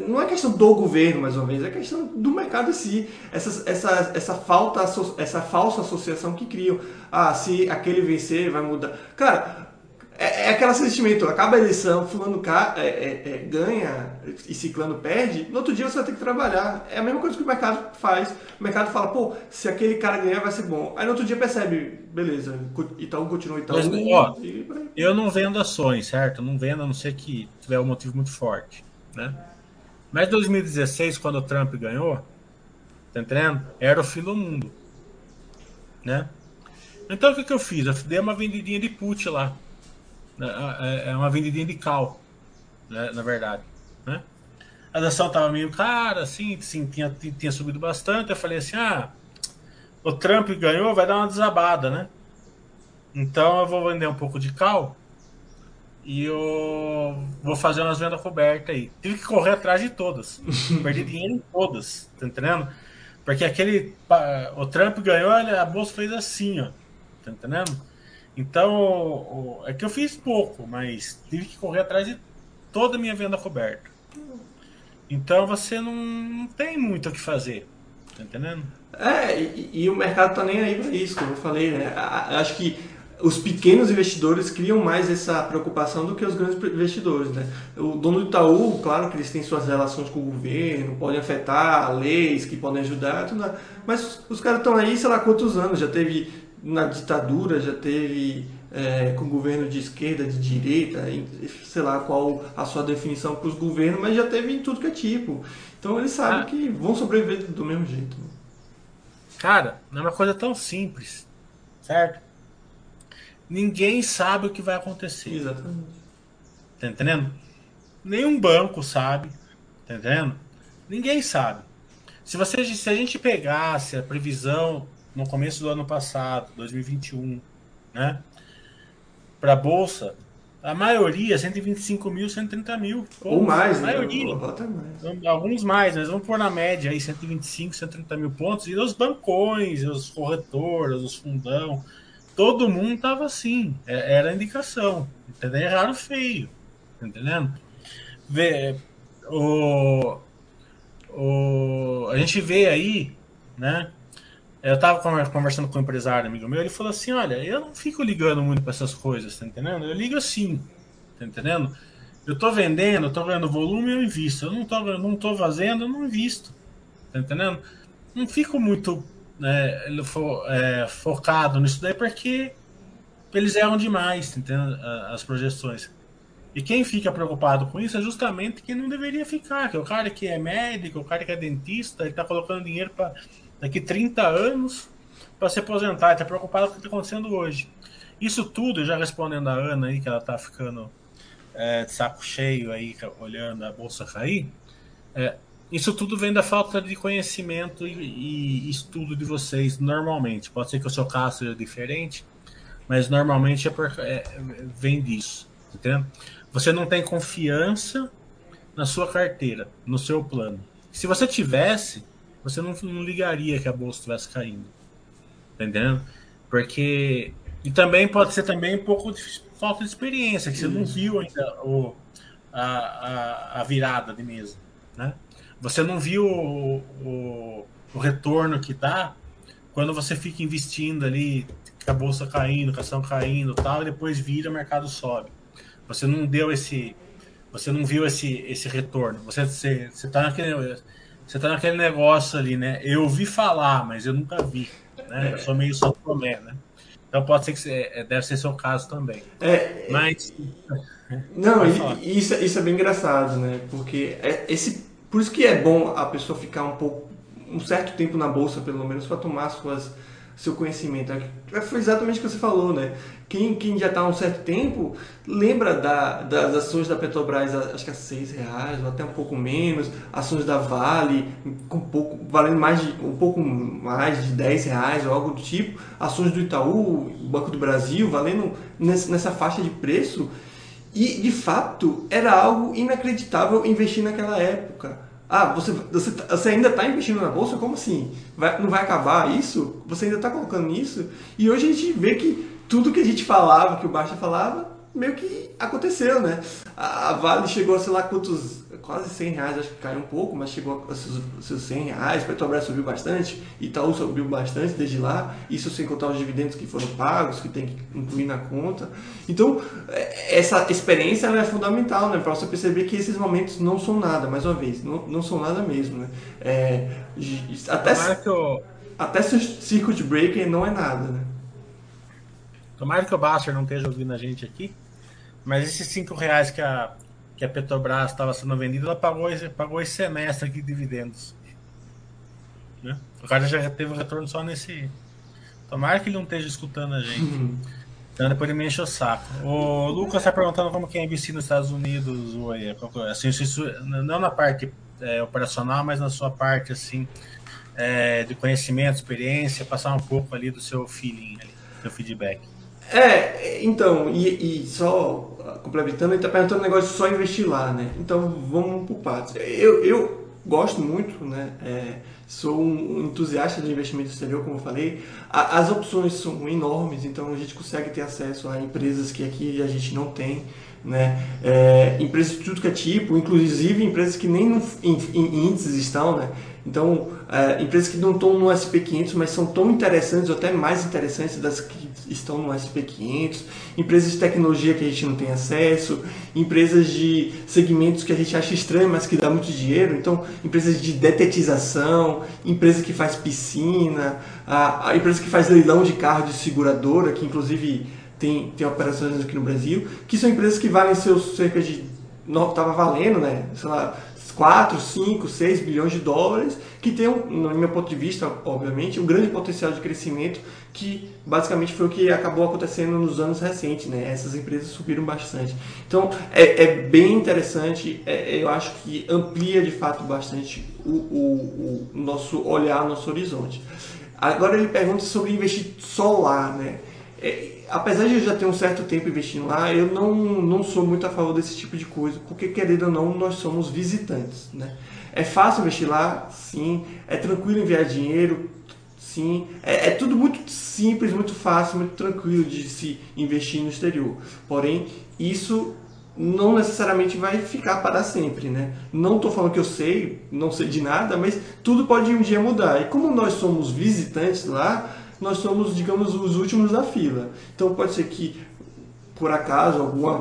Não é questão do governo, mais uma vez, é questão do mercado em si. Essa, essa, essa, falta, essa falsa associação que criam. Ah, se aquele vencer, vai mudar. Cara, é, é aquele sentimento, acaba a eleição, fulano é, é, é, ganha e ciclano perde, no outro dia você vai ter que trabalhar. É a mesma coisa que o mercado faz. O mercado fala, pô, se aquele cara ganhar vai ser bom. Aí no outro dia percebe, beleza, Itaú continua Itaú. Mas, ó, e... eu não vendo ações, certo? Não vendo a não ser que tiver um motivo muito forte, né? Mas 2016, quando o Trump ganhou, tá entendendo? Era o fim do mundo, né? Então o que, que eu fiz? Eu dei uma vendidinha de put lá. É, é, é uma vendidinha de cal, né, na verdade. Né? A ação tava meio cara, assim, assim tinha, tinha subido bastante. Eu falei assim: ah, o Trump ganhou, vai dar uma desabada, né? Então eu vou vender um pouco de cal e eu vou fazer umas vendas cobertas aí. Tive que correr atrás de todas. Perdi dinheiro em todas, tá entendendo? Porque aquele. O Trump ganhou, a bolsa fez assim, ó. Tá entendendo? Então, é que eu fiz pouco, mas tive que correr atrás de toda a minha venda coberta. Então você não, tem muito o que fazer. Tá entendendo? É, e, e, o mercado tá nem aí para isso, como eu falei, né? Acho que os pequenos investidores criam mais essa preocupação do que os grandes investidores, né? O dono do Itaú, claro que eles têm suas relações com o governo, podem afetar leis que podem ajudar, tudo, mas os caras estão aí, sei lá quantos anos, já teve na ditadura, já teve é, com governo de esquerda, de direita, sei lá qual a sua definição para os governos, mas já teve em tudo que é tipo. Então eles sabem ah. que vão sobreviver do mesmo jeito. Cara, não é uma coisa tão simples, certo? Ninguém sabe o que vai acontecer. Exatamente. Tá entendendo? Nenhum banco sabe, tá entendendo? Ninguém sabe. Se, você, se a gente pegasse a previsão no começo do ano passado, 2021, né? Para a bolsa, a maioria 125 mil, 130 mil. Ou, ou mais, a né? maioria. mais. Alguns mais, mas vamos pôr na média aí 125, 130 mil pontos. E os bancões, os corretores, os fundão, todo mundo tava assim. É, era indicação. Entendeu? Erraram feio. Tá entendendo? Vê, o, o, a gente vê aí, né? Eu tava conversando com um empresário amigo meu, ele falou assim: Olha, eu não fico ligando muito para essas coisas, tá entendendo? Eu ligo assim, tá entendendo? Eu tô vendendo, eu tô ganhando volume, eu invisto. Eu não tô, não tô fazendo, eu não invisto, tá entendendo? Não fico muito né, é, focado nisso daí porque eles erram demais, tá entendendo? As projeções. E quem fica preocupado com isso é justamente quem não deveria ficar, que é o cara que é médico, o cara que é dentista, ele tá colocando dinheiro para daqui 30 anos para se aposentar, está preocupado com o que está acontecendo hoje. Isso tudo, já respondendo a Ana aí, que ela está ficando é, de saco cheio aí, olhando a bolsa cair, é, isso tudo vem da falta de conhecimento e, e, estudo de vocês, normalmente. Pode ser que o seu caso seja diferente, mas normalmente é, por, é vem disso, entendeu? Você não tem confiança na sua carteira, no seu plano. Se você tivesse, você não, não ligaria que a bolsa estivesse caindo. Tá entendendo? Porque. E também pode ser também um pouco de falta de experiência, que você não viu ainda o, a, a, a virada de mesa. Né? Você não viu o, o, o retorno que dá quando você fica investindo ali, com a bolsa caindo, com a ação caindo tal, e depois vira, o mercado sobe. Você não deu esse. Você não viu esse, esse retorno. Você, você, você tá naquele você tá naquele negócio ali, né? Eu ouvi falar, mas eu nunca vi. Né? Eu sou meio só Tomé, né? Então pode ser que você, é, deve ser seu caso também. É, mas. Não, isso, isso é bem engraçado, né? Porque é, esse, por isso que é bom a pessoa ficar um pouco, um certo tempo na bolsa, pelo menos, para tomar suas seu conhecimento. É, foi exatamente o que você falou, né? Quem, quem já está há um certo tempo lembra da, das ações da Petrobras, acho que a seis reais ou até um pouco menos, ações da Vale com pouco, valendo mais de, um pouco mais de 10 reais ou algo do tipo, ações do Itaú, Banco do Brasil, valendo nessa faixa de preço. E, de fato, era algo inacreditável investir naquela época. Ah, você, você, você ainda está investindo na bolsa? Como assim? Vai, não vai acabar isso? Você ainda está colocando nisso? E hoje a gente vê que tudo que a gente falava, que o Baixa falava, meio que aconteceu, né? A Vale chegou a sei lá quantos, quase 100 reais, acho que caiu um pouco, mas chegou a seus, seus 100 reais, Petrobras subiu bastante, Itaú subiu bastante desde lá, isso sem contar os dividendos que foram pagos, que tem que incluir na conta. Então, é, essa experiência é fundamental, né? Para você perceber que esses momentos não são nada, mais uma vez, não, não são nada mesmo, né? É, até, até circuit breaker não é nada, né? Tomara que o Baster não esteja ouvindo a gente aqui. Mas esses 5 reais que a, que a Petrobras estava sendo vendida, ela pagou, pagou esse semestre aqui de dividendos. Né? O cara já teve o retorno só nesse. Tomara que ele não esteja escutando a gente. Uhum. Então depois ele me enche o saco. O Lucas está perguntando como que é investir nos Estados Unidos, assim, isso, não na parte é, operacional, mas na sua parte assim é, de conhecimento, experiência, passar um pouco ali do seu feeling, ali, seu feedback. É, então, e, e só complementando, ele está perguntando um negócio de só investir lá, né? Então vamos por partes. Eu, eu gosto muito, né? É, sou um entusiasta de investimento exterior, como eu falei. A, as opções são enormes, então a gente consegue ter acesso a empresas que aqui a gente não tem. Né? É, empresas de tudo que é tipo, inclusive empresas que nem no, em, em índices estão, né? Então, é, empresas que não estão no SP500, mas são tão interessantes, ou até mais interessantes das que estão no SP500, empresas de tecnologia que a gente não tem acesso, empresas de segmentos que a gente acha estranho, mas que dá muito dinheiro, então, empresas de detetização, empresa que faz piscina, a, a empresa que faz leilão de carro de seguradora, que inclusive tem, tem operações aqui no Brasil, que são empresas que valem seus cerca de. Estava valendo, né? Sei lá, 4, 5, 6 bilhões de dólares, que tem, no meu ponto de vista, obviamente, um grande potencial de crescimento, que basicamente foi o que acabou acontecendo nos anos recentes, né? Essas empresas subiram bastante. Então, é, é bem interessante, é, eu acho que amplia de fato bastante o, o, o nosso olhar, nosso horizonte. Agora ele pergunta sobre investir lá, né? É, apesar de eu já ter um certo tempo investindo lá, eu não, não sou muito a favor desse tipo de coisa, porque querendo ou não, nós somos visitantes, né? É fácil investir lá, sim. É tranquilo enviar dinheiro, sim. É, é, tudo muito simples, muito fácil, muito tranquilo de se investir no exterior. Porém, isso não necessariamente vai ficar para sempre, né? Não estou falando que eu sei, não sei de nada, mas tudo pode um dia mudar. E como nós somos visitantes lá, nós somos, digamos, os últimos da fila. Então pode ser que por acaso, alguma,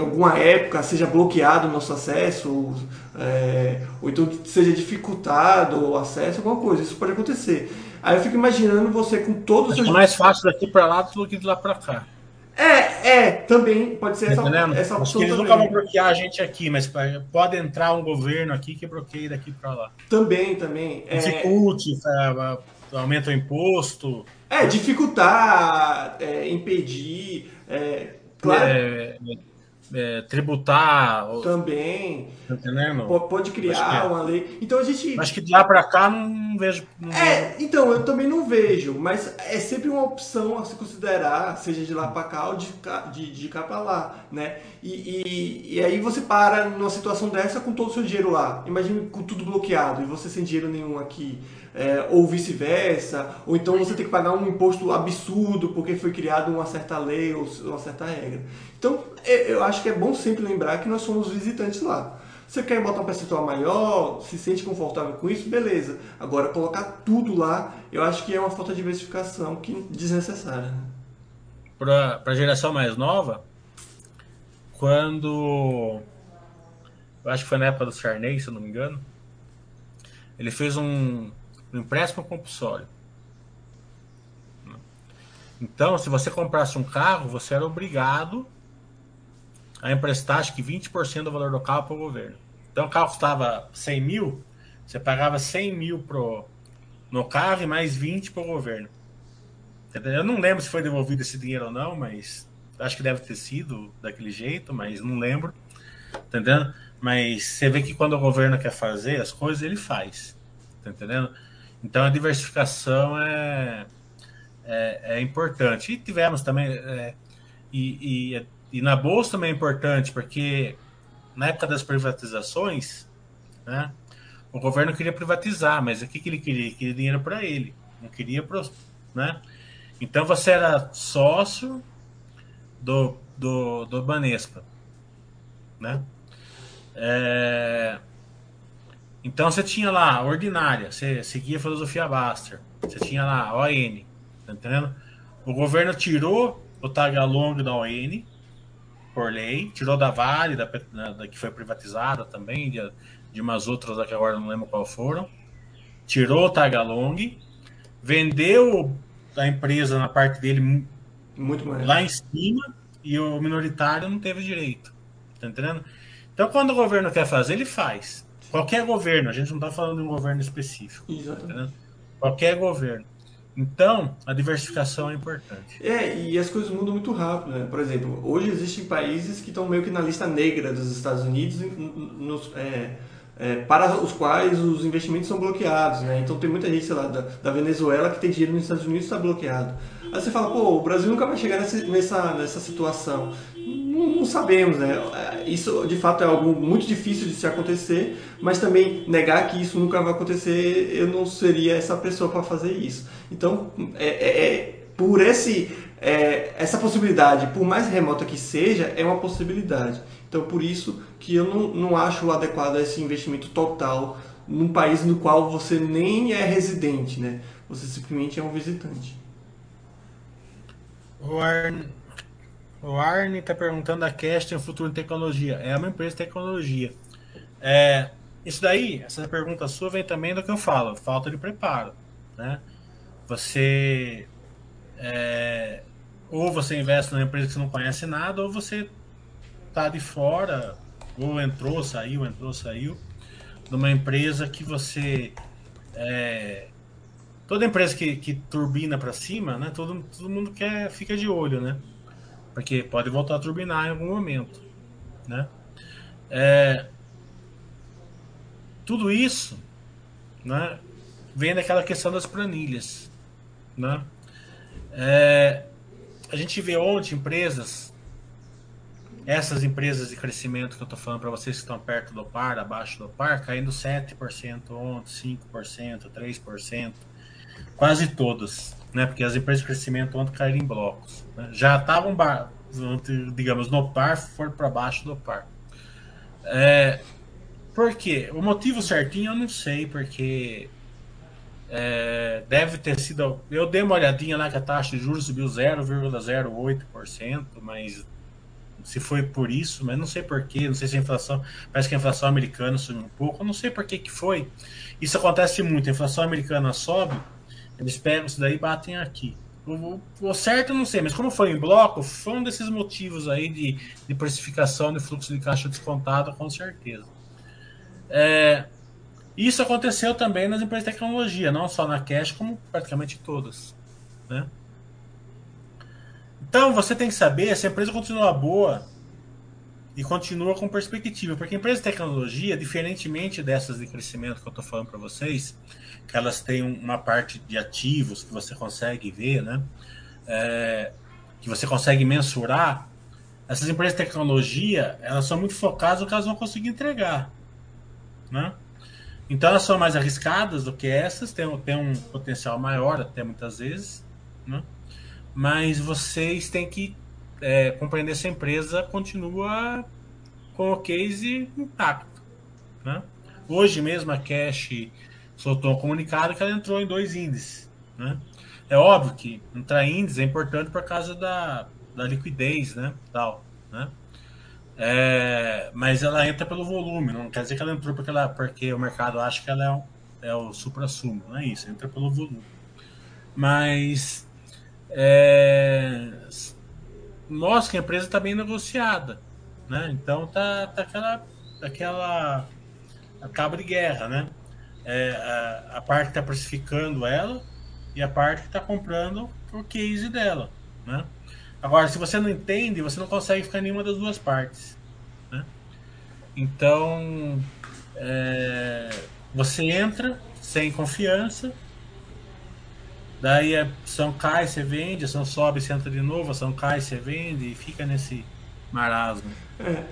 alguma época seja bloqueado o nosso acesso, ou, é, ou então seja dificultado o acesso, alguma coisa. Isso pode acontecer. Aí eu fico imaginando você com todos os seus. É mais fácil daqui para lá do que de lá para cá. É, é, também pode ser essa, essa opção. Acho que eles também. nunca vão bloquear a gente aqui, mas pode entrar um governo aqui que bloqueie daqui para lá. Também, também. Dificulte, é aumenta o imposto. É, dificultar, é, impedir, é, claro. É, é, tributar. Também. Tá entendendo? Pode criar é. uma lei. Então a gente. Acho que de lá para cá não vejo. Não é, vejo. então, eu também não vejo, mas é sempre uma opção a se considerar, seja de lá para cá ou de cá, de, de cá para lá, né? E, e, e, aí você para numa situação dessa com todo o seu dinheiro lá. Imagine com tudo bloqueado e você sem dinheiro nenhum aqui é, ou vice-versa, ou então você tem que pagar um imposto absurdo porque foi criada uma certa lei ou uma certa regra. Então, é, eu acho que é bom sempre lembrar que nós somos visitantes lá. Você quer botar um percentual maior, se sente confortável com isso, beleza. Agora, colocar tudo lá, eu acho que é uma falta de diversificação que desnecessária. Né? Para a geração mais nova, quando. Eu acho que foi na época do Sarney, se eu não me engano. Ele fez um, no empréstimo compulsório. Então, se você comprasse um carro, você era obrigado a emprestar acho que 20% do valor do carro para o governo. Então, o carro custava 100 mil, você pagava 100 mil pro, no carro e mais 20 para o governo. Eu não lembro se foi devolvido esse dinheiro ou não, mas acho que deve ter sido daquele jeito, mas não lembro. Tá entendendo? Mas você vê que quando o governo quer fazer as coisas, ele faz. Tá entendendo? Então a diversificação é, é, é importante. E tivemos também, é, e, e, e na bolsa também é importante, porque na época das privatizações, né, o governo queria privatizar, mas o que, que ele queria? Queria dinheiro para ele, não queria pro, né? Então você era sócio do, do, do Banespa, né? É... Então você tinha lá a ordinária, você seguia a filosofia Baster, você tinha lá a ON, tá entendendo? O governo tirou o Tagalong da ON, por lei, tirou da Vale, da, da que foi privatizada também, de, de umas outras que agora não lembro qual foram. Tirou o Tagalong, vendeu a empresa na parte dele muito lá em cima e o minoritário não teve direito. Tá entendendo? Então, quando o governo quer fazer, ele faz. Qualquer governo, a gente não está falando de um governo específico. Exatamente. Tá Qualquer governo. Então, a diversificação é importante. É, e as coisas mudam muito rápido, né? Por exemplo, hoje existem países que estão meio que na lista negra dos Estados Unidos, nos, é, é, para os quais os investimentos são bloqueados, né? Então tem muita gente, sei lá, da, da Venezuela que tem dinheiro nos Estados Unidos e está bloqueado. Aí você fala, pô, o Brasil nunca vai chegar nessa, nessa, nessa situação. Não, não, sabemos, né? Isso de fato é algo muito difícil de se acontecer, mas também negar que isso nunca vai acontecer, eu não seria essa pessoa para fazer isso. Então, é, é, é por esse, é, essa possibilidade, por mais remota que seja, é uma possibilidade. Então, por isso que eu não, não acho adequado esse investimento total num país no qual você nem é residente, né? Você simplesmente é um visitante. O o Arne está perguntando a Cast o futuro em tecnologia. É uma empresa de tecnologia. É, isso daí, essa pergunta sua vem também do que eu falo, falta de preparo, né? Você é, ou você investe numa empresa que você não conhece nada, ou você tá de fora, ou entrou, saiu, entrou, saiu, numa empresa que você é, toda empresa que, que turbina para cima, né? Todo, todo mundo quer fica de olho, né? Porque pode voltar a turbinar em algum momento, né? É, tudo isso, né? Vem daquela questão das planilhas, né? É, a gente vê ontem empresas, essas empresas de crescimento que eu estou falando para vocês que estão perto do par, abaixo do par, caindo 7% ontem, 5%, 3% quase todas, né? Porque as empresas de crescimento ontem caíram em blocos. Né? Já estavam, digamos, no par, foram para baixo do par. É, por quê? O motivo certinho eu não sei, porque é, deve ter sido. Eu dei uma olhadinha lá que a taxa de juros subiu 0,08%, mas se foi por isso, mas não sei porquê, não sei se a inflação. Parece que a inflação americana subiu um pouco, não sei por que, que foi. Isso acontece muito, a inflação americana sobe eles pegam isso daí e batem aqui. O, o, certo eu não sei, mas como foi em bloco, foi um desses motivos aí de, de precificação de fluxo de caixa descontado, com certeza. É, isso aconteceu também nas empresas de tecnologia, não só na Cash, como praticamente todas. Né? Então você tem que saber se a empresa continua boa e continua com perspectiva, porque a empresa de tecnologia, diferentemente dessas de crescimento que eu estou falando para vocês, que elas têm uma parte de ativos que você consegue ver, né? É, que você consegue mensurar. Essas empresas de tecnologia, elas são muito focadas no que elas vão conseguir entregar, né? Então elas são mais arriscadas do que essas, tem, tem um potencial maior até muitas vezes, né? Mas vocês têm que é, compreender se a empresa continua com o case intacto, né? Hoje mesmo a Cash soltou um comunicado que ela entrou em dois índices. Né? É óbvio que entrar em índice é importante por causa da, da liquidez, né? Tal, né? É, mas ela entra pelo volume, não quer dizer que ela entrou porque, ela, porque o mercado acha que ela é, um, é o supra-sumo, não é isso, entra pelo volume. Mas é, mostra que a empresa está bem negociada, né? Então tá, tá aquela, aquela cabo de guerra, né? é, a, a, parte que está precificando ela e a parte que está comprando o case dela. Né? Agora, se você não entende, você não consegue ficar em nenhuma das duas partes. Né? Então, é, você entra sem confiança, daí a ação cai, você vende, a ação sobe, você entra de novo, a ação cai, você vende, e fica nesse, marasmo. É.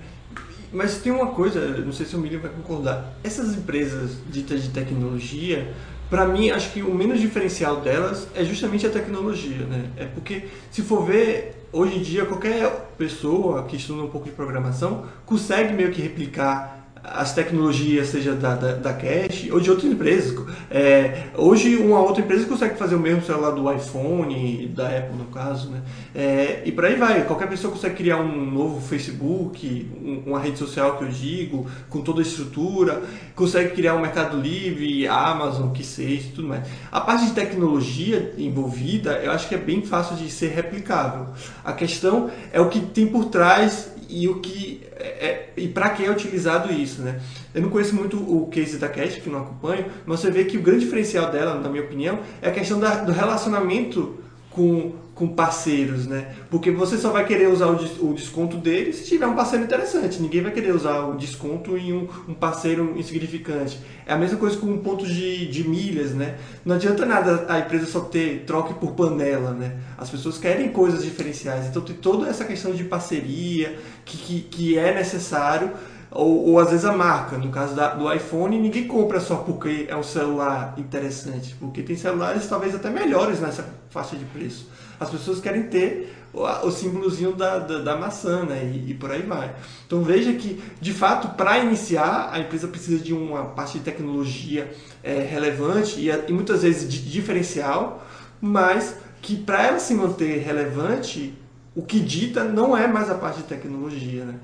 Mas tem uma coisa, não sei se o Milho vai concordar. Essas empresas ditas de tecnologia, para mim, acho que o menos diferencial delas é justamente a tecnologia, né? É porque, se for ver, hoje em dia, qualquer pessoa que estuda um pouco de programação consegue meio que replicar as tecnologias, seja da, da, da Cash ou de outras empresas. É, hoje, uma outra empresa consegue fazer o mesmo celular do iPhone, da Apple no caso, né? É, e por aí vai. Qualquer pessoa consegue criar um novo Facebook, um, uma rede social que eu digo, com toda a estrutura, consegue criar um Mercado Livre, Amazon, que seja, tudo mais. A parte de tecnologia envolvida, eu acho que é bem fácil de ser replicável. A questão é o que tem por trás e o que é, é e para que é utilizado isso, né? Eu não conheço muito o case da Cat, que não acompanho, mas você vê que o grande diferencial dela, na minha opinião, é a questão da, do relacionamento com com parceiros, né? Porque você só vai querer usar o, desconto dele se tiver um parceiro interessante. Ninguém vai querer usar o desconto em um, um parceiro insignificante. É a mesma coisa com pontos de, de milhas, né? Não adianta nada a empresa só ter troque por panela, né? As pessoas querem coisas diferenciais. Então tem toda essa questão de parceria que, que, que é necessário ou, ou, às vezes a marca, no caso da, do iPhone, ninguém compra só porque é um celular interessante, porque tem celulares talvez até melhores nessa faixa de preço as pessoas querem ter o, o símbolozinho da, da, da maçã, né? E, e, por aí vai. Então veja que, de fato, para iniciar, a empresa precisa de uma parte de tecnologia é, relevante e, e muitas vezes de diferencial, mas que para ela se manter relevante, o que dita não é mais a parte de tecnologia, né?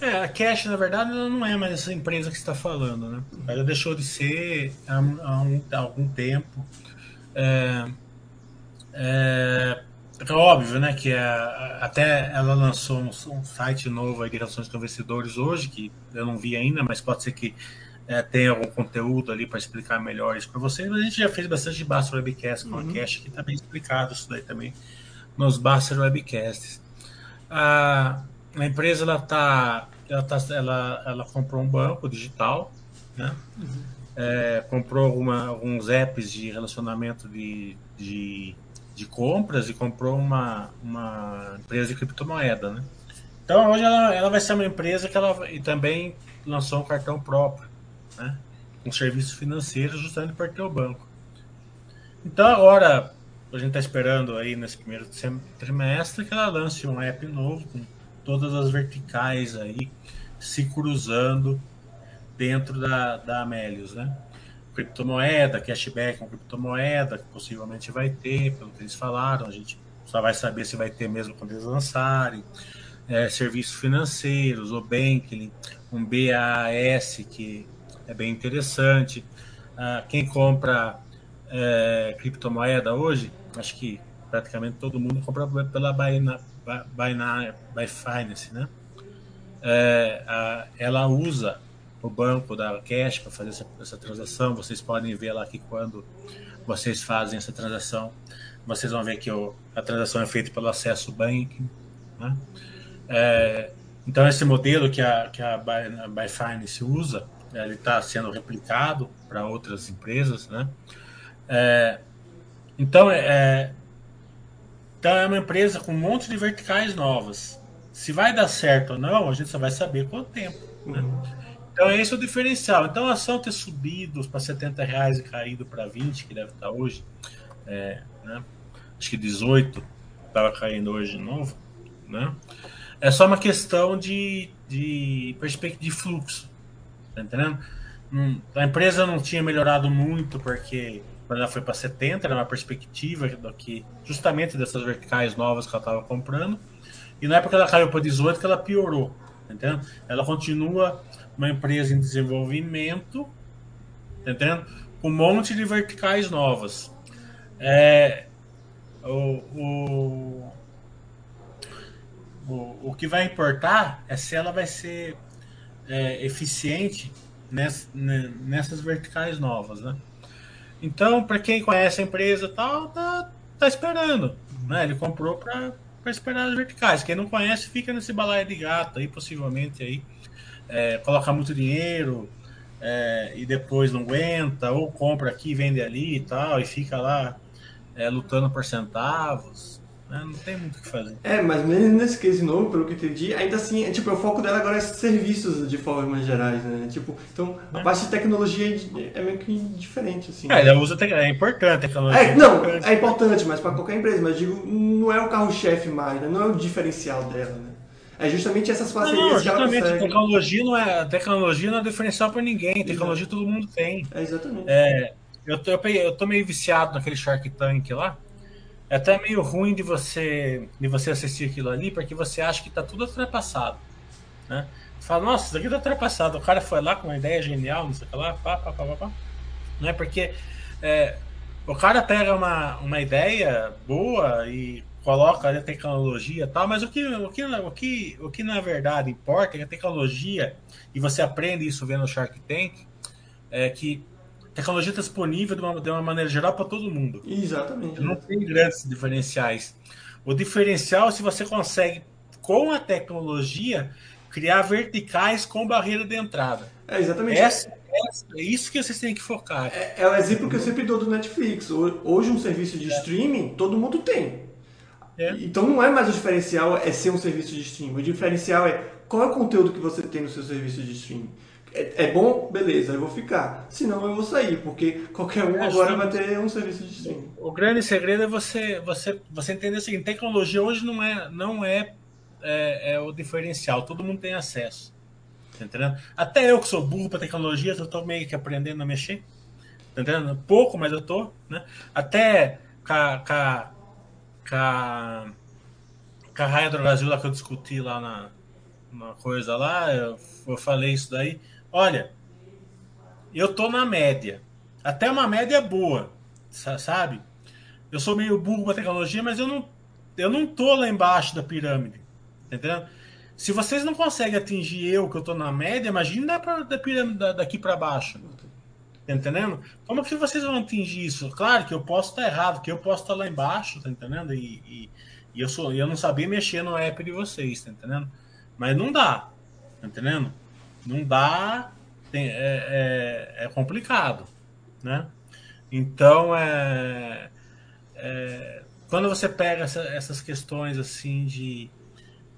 É, a Cash, na verdade, não é mais essa empresa que está falando, né? Ela deixou de ser há, há, um, há algum tempo. É, é, é óbvio, né, que é, até ela lançou um, um, site novo aí de relações com investidores hoje, que eu não vi ainda, mas pode ser que é, tenha algum conteúdo ali para explicar melhor isso para vocês. Mas a gente já fez bastante de Baster Webcast com uhum. a Cash, que está bem explicado isso daí também nos Baster Webcasts. A, a empresa ela tá, ela, tá, ela, ela comprou um banco digital, né? Uhum. É, comprou alguma, alguns apps de relacionamento de, de de compras e comprou uma, uma empresa de criptomoeda, né? Então hoje ela, ela vai ser uma empresa que ela e também lançou um cartão próprio, né? Com serviços financeiros justamente para ter o banco. Então agora a gente está esperando aí nesse primeiro trimestre que ela lance um app novo com todas as verticais aí se cruzando dentro da, da Amélios, né? Criptomoeda, cashback com criptomoeda, que possivelmente vai ter, pelo que eles falaram, a gente só vai saber se vai ter mesmo quando eles lançarem. É, serviços financeiros, o Banking, um BAS, que é bem interessante. Ah, quem compra é, criptomoeda hoje, acho que praticamente todo mundo compra pela Binance, né? É, a, ela usa o banco da Cash para fazer essa, essa, transação. Vocês podem ver lá que quando vocês fazem essa transação, vocês vão ver que o, a transação é feita pelo acesso banking. Né? É, então esse modelo que a, que a Byfinance usa, ele está sendo replicado para outras empresas, né? É, então é, então é uma empresa com um monte de verticais novas. Se vai dar certo ou não, a gente só vai saber com o tempo. Né? Uhum. Então esse é o diferencial. Então a ação ter subido para 70 reais e caído para 20, que deve estar hoje, é, né? acho que 18 estava caindo hoje de novo, né? É só uma questão de, de perspectiva de fluxo, tá entendendo? a empresa não tinha melhorado muito porque quando ela foi para 70 era uma perspectiva do que justamente dessas verticais novas que ela estava comprando e não é porque ela caiu para 18 que ela piorou, tá entendendo? Ela continua uma empresa em desenvolvimento, tá entendendo? Com um monte de verticais novas. É, o, o, o, que vai importar é se ela vai ser é, eficiente ness, nessas verticais novas, né? Então, para quem conhece a empresa tal, tá, tá esperando, né? Ele comprou para esperar as verticais. Quem não conhece fica nesse balaio de gato aí, possivelmente aí é, coloca muito dinheiro é, e depois não aguenta, ou compra aqui, vende ali e tal, e fica lá é, lutando por centavos. Né? Não tem muito o que fazer. É, mas mesmo nesse case novo, pelo que eu entendi, ainda assim, é, tipo, o foco dela agora é serviços de formas gerais, né? Tipo, então a é. parte de tecnologia é meio que diferente, assim. É, ela usa é importante a tecnologia. É, não, é importante, mas para qualquer empresa, mas digo, não é o carro-chefe mais, né? não é o diferencial dela, né? É justamente essas parcerias não, que ela consegue. Tecnologia não é, tecnologia não é diferencial para ninguém. Tecnologia todo mundo tem. É, exatamente. É, eu, tô, eu tô meio viciado naquele Shark Tank lá. É até meio ruim de você, de você assistir aquilo ali, porque você acha que está tudo ultrapassado. Né? Você fala, nossa, isso aqui está ultrapassado. O cara foi lá com uma ideia genial, não sei o que lá, pá, pá, pá, pá, pá. Não é porque é, o cara pega uma, uma ideia boa e coloca ali a tecnologia e tal, mas o que, o, que, o, que, o que na verdade importa é que a tecnologia, e você aprende isso vendo o Shark Tank, é que tecnologia está disponível de uma, de uma maneira geral para todo mundo. Exatamente. Não tem grandes diferenciais. O diferencial é se você consegue, com a tecnologia, criar verticais com barreira de entrada. É exatamente. Essa, essa, é isso que vocês têm que focar. É, é o exemplo que eu sempre dou do Netflix. Hoje, um serviço de é. streaming, todo mundo tem. É. Então não é mais o diferencial é ser um serviço de streaming. O diferencial é qual é o conteúdo que você tem no seu serviço de streaming. É, é bom? Beleza, eu vou ficar. Senão eu vou sair, porque qualquer um é, agora vai ter um serviço de streaming. O grande segredo é você, você, você entender o seguinte, tecnologia hoje não é, não é, é, é o diferencial, todo mundo tem acesso. Tá entendendo? Até eu que sou burro para tecnologia, eu estou meio que aprendendo a mexer. Tá entendendo? Pouco, mas eu tô, né? Até com com a, com a Raia do Brasil lá que eu discuti lá na, na coisa lá, eu, eu falei isso daí. Olha, eu tô na média. Até uma média boa, sabe? Eu sou meio burro com tecnologia, mas eu não, eu não tô lá embaixo da pirâmide. Entendendo? Se vocês não conseguem atingir eu, que eu tô na média, imagina da, da pirâmide daqui para baixo. Tá entendendo? Como que vocês vão atingir isso? Claro que eu posso estar errado, que eu posso estar lá embaixo, tá entendendo? E, e, e eu, sou, eu não sabia mexer no app de vocês, tá entendendo? Mas não dá, tá entendendo? Não dá, tem, é, é, é complicado, né? Então, é, é, quando você pega essa, essas questões assim de,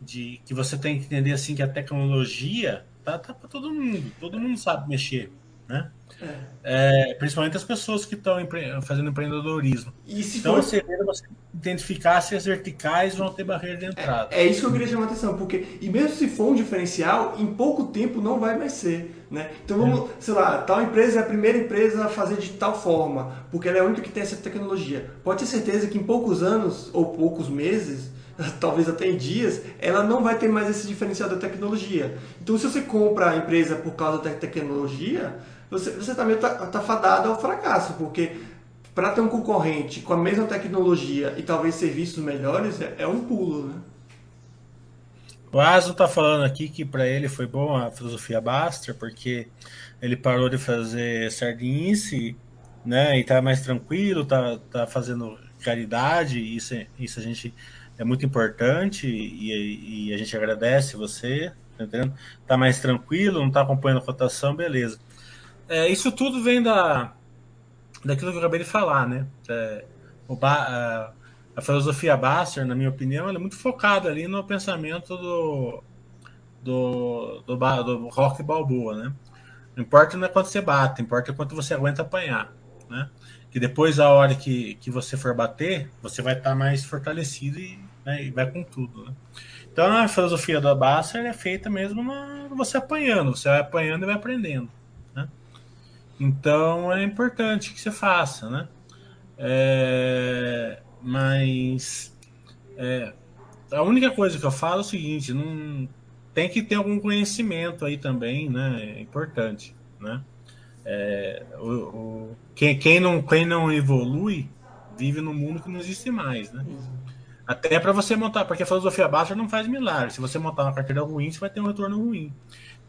de que você tem que entender assim que a tecnologia tá, tá para todo mundo, todo mundo sabe mexer, né? É. É, principalmente as pessoas que estão empre fazendo empreendedorismo. então, for... você você identificar se as verticais vão ter barreira de entrada. É, é, isso que eu queria chamar a atenção, porque, e mesmo se for um diferencial, em pouco tempo não vai mais ser. Né? Então vamos, é. sei lá, tal empresa é a primeira empresa a fazer de tal forma, porque ela é a única que tem essa tecnologia. Pode ter certeza que em poucos anos ou poucos meses talvez até em dias, ela não vai ter mais esse diferencial da tecnologia. Então, se você compra a empresa por causa da tecnologia, você, você também está tá fadado ao fracasso, porque para ter um concorrente com a mesma tecnologia e talvez serviços melhores, é, é um pulo, né? O Aso está falando aqui que para ele foi bom a filosofia Baster, porque ele parou de fazer sardinice, né? E tá mais tranquilo, tá, tá fazendo caridade, isso, isso a gente é muito importante e, e a gente agradece você, tá entendendo? Tá mais tranquilo, não tá acompanhando a cotação, beleza. É, isso tudo vem da, daquilo que eu acabei de falar, né? É, ba, a, a, filosofia Basser, na minha opinião, é muito focada ali no pensamento do, do, do, do rock balboa, né? Não importa não é quanto você bate, importa quanto você aguenta apanhar, né? Que depois, a hora que, que você for bater, você vai estar tá mais fortalecido e, né, e vai com tudo, né? Então, a filosofia da Basser é feita mesmo na, você apanhando, você vai apanhando e vai aprendendo. Então é importante que você faça, né? É, mas é, a única coisa que eu falo é o seguinte: não tem que ter algum conhecimento aí também, né? É importante, né? É, o, o, quem, quem, não, quem não evolui vive num mundo que não existe mais, né? Até para você montar, porque a filosofia baixa não faz milagre. Se você montar uma carteira ruim, você vai ter um retorno ruim.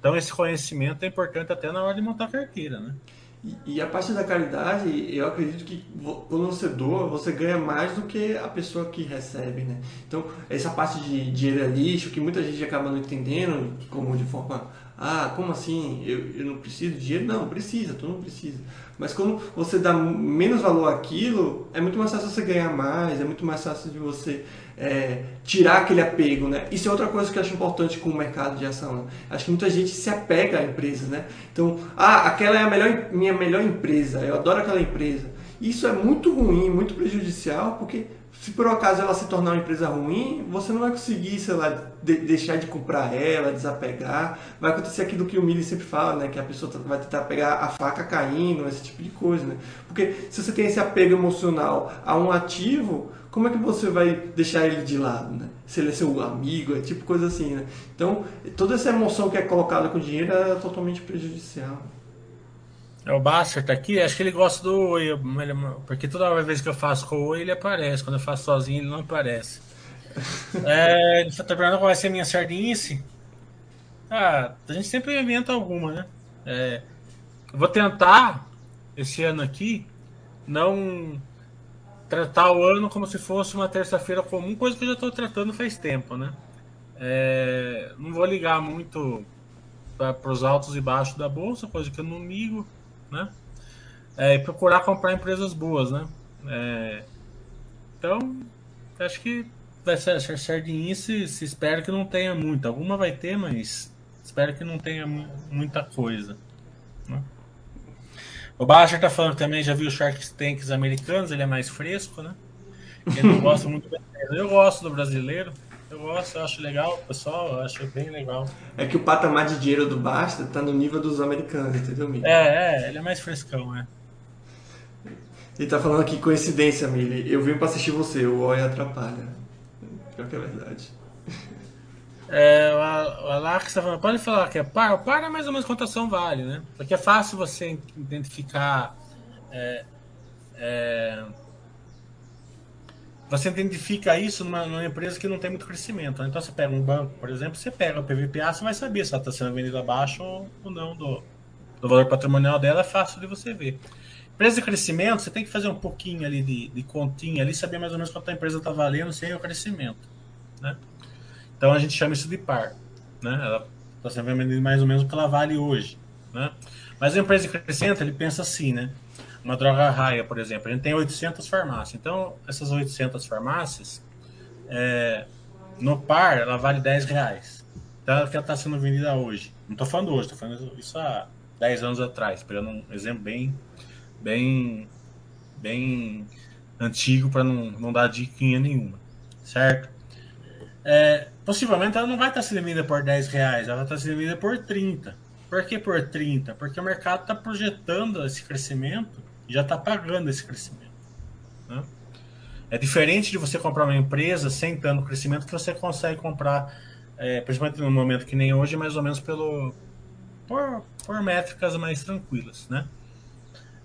Então esse conhecimento é importante até na hora de montar a carteira, né? E, e a parte da caridade, eu acredito que quando você doa, você ganha mais do que a pessoa que recebe, né? Então, essa parte de dinheiro é lixo, que muita gente acaba não entendendo, como de forma Ah, como assim? Eu, eu não preciso de dinheiro? Não, precisa, tu não precisa. Mas quando você dá menos valor àquilo, é muito mais fácil você ganhar mais, é muito mais fácil de você é, tirar aquele apego, né? Isso é outra coisa que eu acho importante com o mercado de ação. Né? Acho que muita gente se apega à empresa, né? Então, ah, aquela é a melhor, minha melhor empresa, eu adoro aquela empresa. Isso é muito ruim, muito prejudicial, porque se por acaso ela se tornar uma empresa ruim, você não vai conseguir, sei lá, de, deixar de comprar ela, desapegar. Vai acontecer aquilo que o Mili sempre fala, né? Que a pessoa tá, vai tentar pegar a faca caindo, esse tipo de coisa, né? Porque se você tem esse apego emocional a um ativo, como é que você vai deixar ele de lado, né? Se ele é seu amigo, é tipo coisa assim, né? Então, toda essa emoção que é colocada com o dinheiro é totalmente prejudicial. É o Bastard tá aqui, acho que ele gosta do Oi, porque toda vez que eu faço com o Oi, ele aparece. Quando eu faço sozinho, ele não aparece. é, ele tá perguntando qual vai ser a minha sardinice. Ah, a gente sempre inventa alguma, né? É, eu vou tentar, esse ano aqui, não tratar o ano como se fosse uma terça-feira comum, coisa que eu já estou tratando faz tempo, né? É, não vou ligar muito para os altos e baixos da bolsa, coisa que eu não ligo né? É, e procurar comprar empresas boas, né? É, então, acho que vai ser, ser sardinice, se espera que não tenha muita. Alguma vai ter, mas espero que não tenha muita coisa. Né? O Bacher tá falando também, já viu Shark Tanks americanos, ele é mais fresco, né? Ele não gosta muito do Eu gosto do brasileiro. Eu gosto, eu acho legal, pessoal, eu acho bem legal. É que o patamar de dinheiro do Basta tá no nível dos americanos, entendeu, Mili? É, é, ele é mais frescão, é. Ele tá falando aqui, coincidência, Mili. Eu vim pra assistir você, o Oi atrapalha. Pior que é verdade. É, o Alex tá falando, pode falar que é par? Par é mais ou menos quanto ação vale, né? Porque é fácil você identificar. É, é, você identifica isso numa, numa, empresa que não tem muito crescimento. Né? Então você pega um banco, por exemplo, você pega o PVPA, você vai saber se ela está sendo vendida abaixo ou não do, do valor patrimonial dela, é fácil de você ver. Empresa de crescimento, você tem que fazer um pouquinho ali de, de continha ali, saber mais ou menos quanto a empresa está valendo sem o crescimento. Né? Então a gente chama isso de par. Né? Ela está sendo vendida mais ou menos o que ela vale hoje. Né? Mas a empresa de crescimento, ele pensa assim, né? uma droga raia, por exemplo, a gente tem 800 farmácias. Então, essas 800 farmácias, é, no par, ela vale 10 reais. Então, ela está sendo vendida hoje. Não estou falando hoje, estou falando isso há 10 anos atrás, pegando um exemplo bem, bem, bem antigo para não, não dar diquinha nenhuma, certo? É, possivelmente ela não vai estar sendo vendida por 10 reais, ela estar sendo vendida por 30. Por que por 30? Porque o mercado está projetando esse crescimento já está pagando esse crescimento. Né? É diferente de você comprar uma empresa sem tanto crescimento que você consegue comprar, é, principalmente no momento que nem hoje, mais ou menos pelo por, por métricas mais tranquilas, né?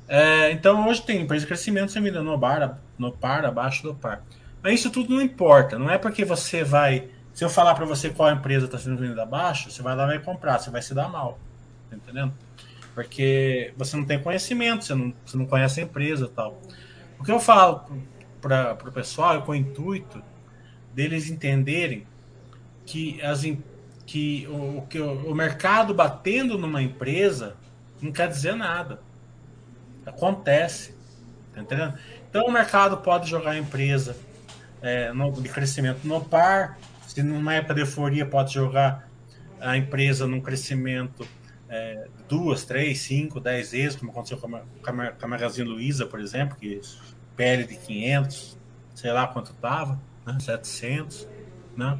É, então hoje tem empresa de crescimento você vira no bar, no par, abaixo do par. Mas isso tudo não importa. Não é porque você vai. Se eu falar para você qual empresa está sendo vendida abaixo, você vai lá e vai comprar, você vai se dar mal. Tá entendendo? Porque você não tem conhecimento, você não, você não conhece a empresa tal. O que eu falo para o pessoal é com o intuito deles entenderem que, as, que, o, que o mercado batendo numa empresa não quer dizer nada. Acontece. Tá entendendo? Então o mercado pode jogar a empresa é, no, de crescimento no par, se numa época de euforia pode jogar a empresa num crescimento é, duas, três, cinco, dez vezes, como aconteceu com a, com a Magazine Luiza, por exemplo, que PL de 500, sei lá quanto estava, né, 700, né?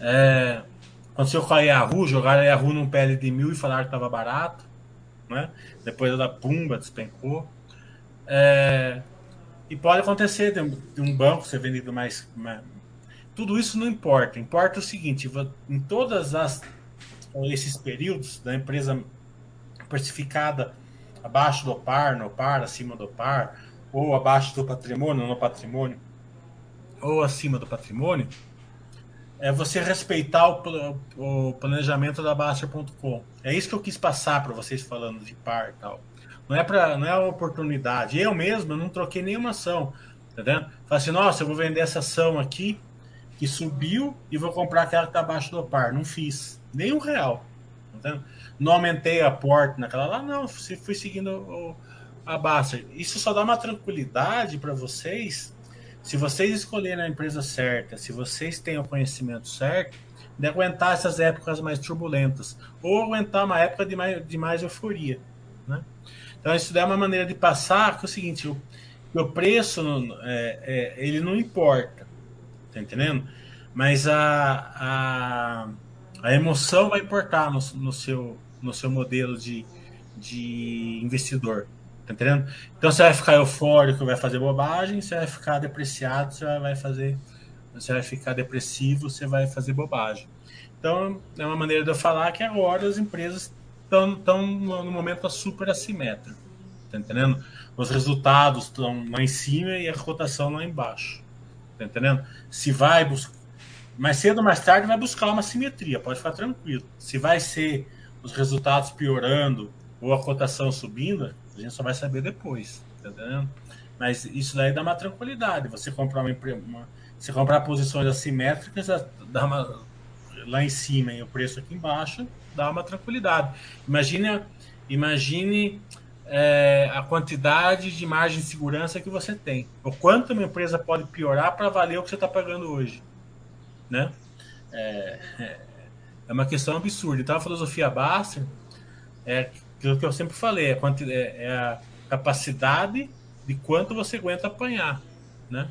É, aconteceu com a Yahoo, jogaram a Yahoo num PL de mil e falaram que estava barato, né? Depois da pumba despencou. É, e pode acontecer de, de um banco ser vendido mais, mais, Tudo isso não importa. Importa o seguinte: em todas as esses períodos da empresa precificada abaixo do par, no par, acima do par, ou abaixo do patrimônio, no patrimônio, ou acima do patrimônio, é você respeitar o, o planejamento da Baster.com. É isso que eu quis passar para vocês falando de par e tal. Não é para, não é uma oportunidade. Eu mesmo eu não troquei nenhuma ação, tá? Falei assim, nossa, eu vou vender essa ação aqui que subiu e vou comprar aquela que está abaixo do par. Não fiz nem um real. Entendeu? Não aumentei a porta naquela lá, não. Fui seguindo o, a Baster. Isso só dá uma tranquilidade para vocês se vocês escolherem a empresa certa, se vocês têm o conhecimento certo, de aguentar essas épocas mais turbulentas, ou aguentar uma época de mais, de mais euforia. Né? Então, isso é uma maneira de passar que é o seguinte: o, o preço é, é, ele não importa, tá entendendo? Mas a, a, a emoção vai importar no, no, seu, no seu modelo de, de investidor. Tá entendendo? Então você vai ficar eufórico, vai fazer bobagem, você vai ficar depreciado, você vai fazer. Você vai ficar depressivo, você vai fazer bobagem. Então, é uma maneira de eu falar que agora as empresas estão no momento super assimétrico. Tá entendendo? Os resultados estão lá em cima e a cotação lá embaixo. Tá entendendo? Se vai buscar. Mais cedo ou mais tarde vai buscar uma simetria, pode ficar tranquilo. Se vai ser os resultados piorando ou a cotação subindo, a gente só vai saber depois, tá entendendo? Mas isso daí dá uma tranquilidade. Você comprar uma, uma você comprar posições assimétricas, dá uma, lá em cima e o preço aqui embaixo, dá uma tranquilidade. Imagine, imagine é, a quantidade de margem de segurança que você tem. O quanto uma empresa pode piorar para valer o que você está pagando hoje. Né? É, é, é uma questão absurda. Então a filosofia Baster é aquilo que eu sempre falei, é, é, é a capacidade de quanto você aguenta apanhar, né?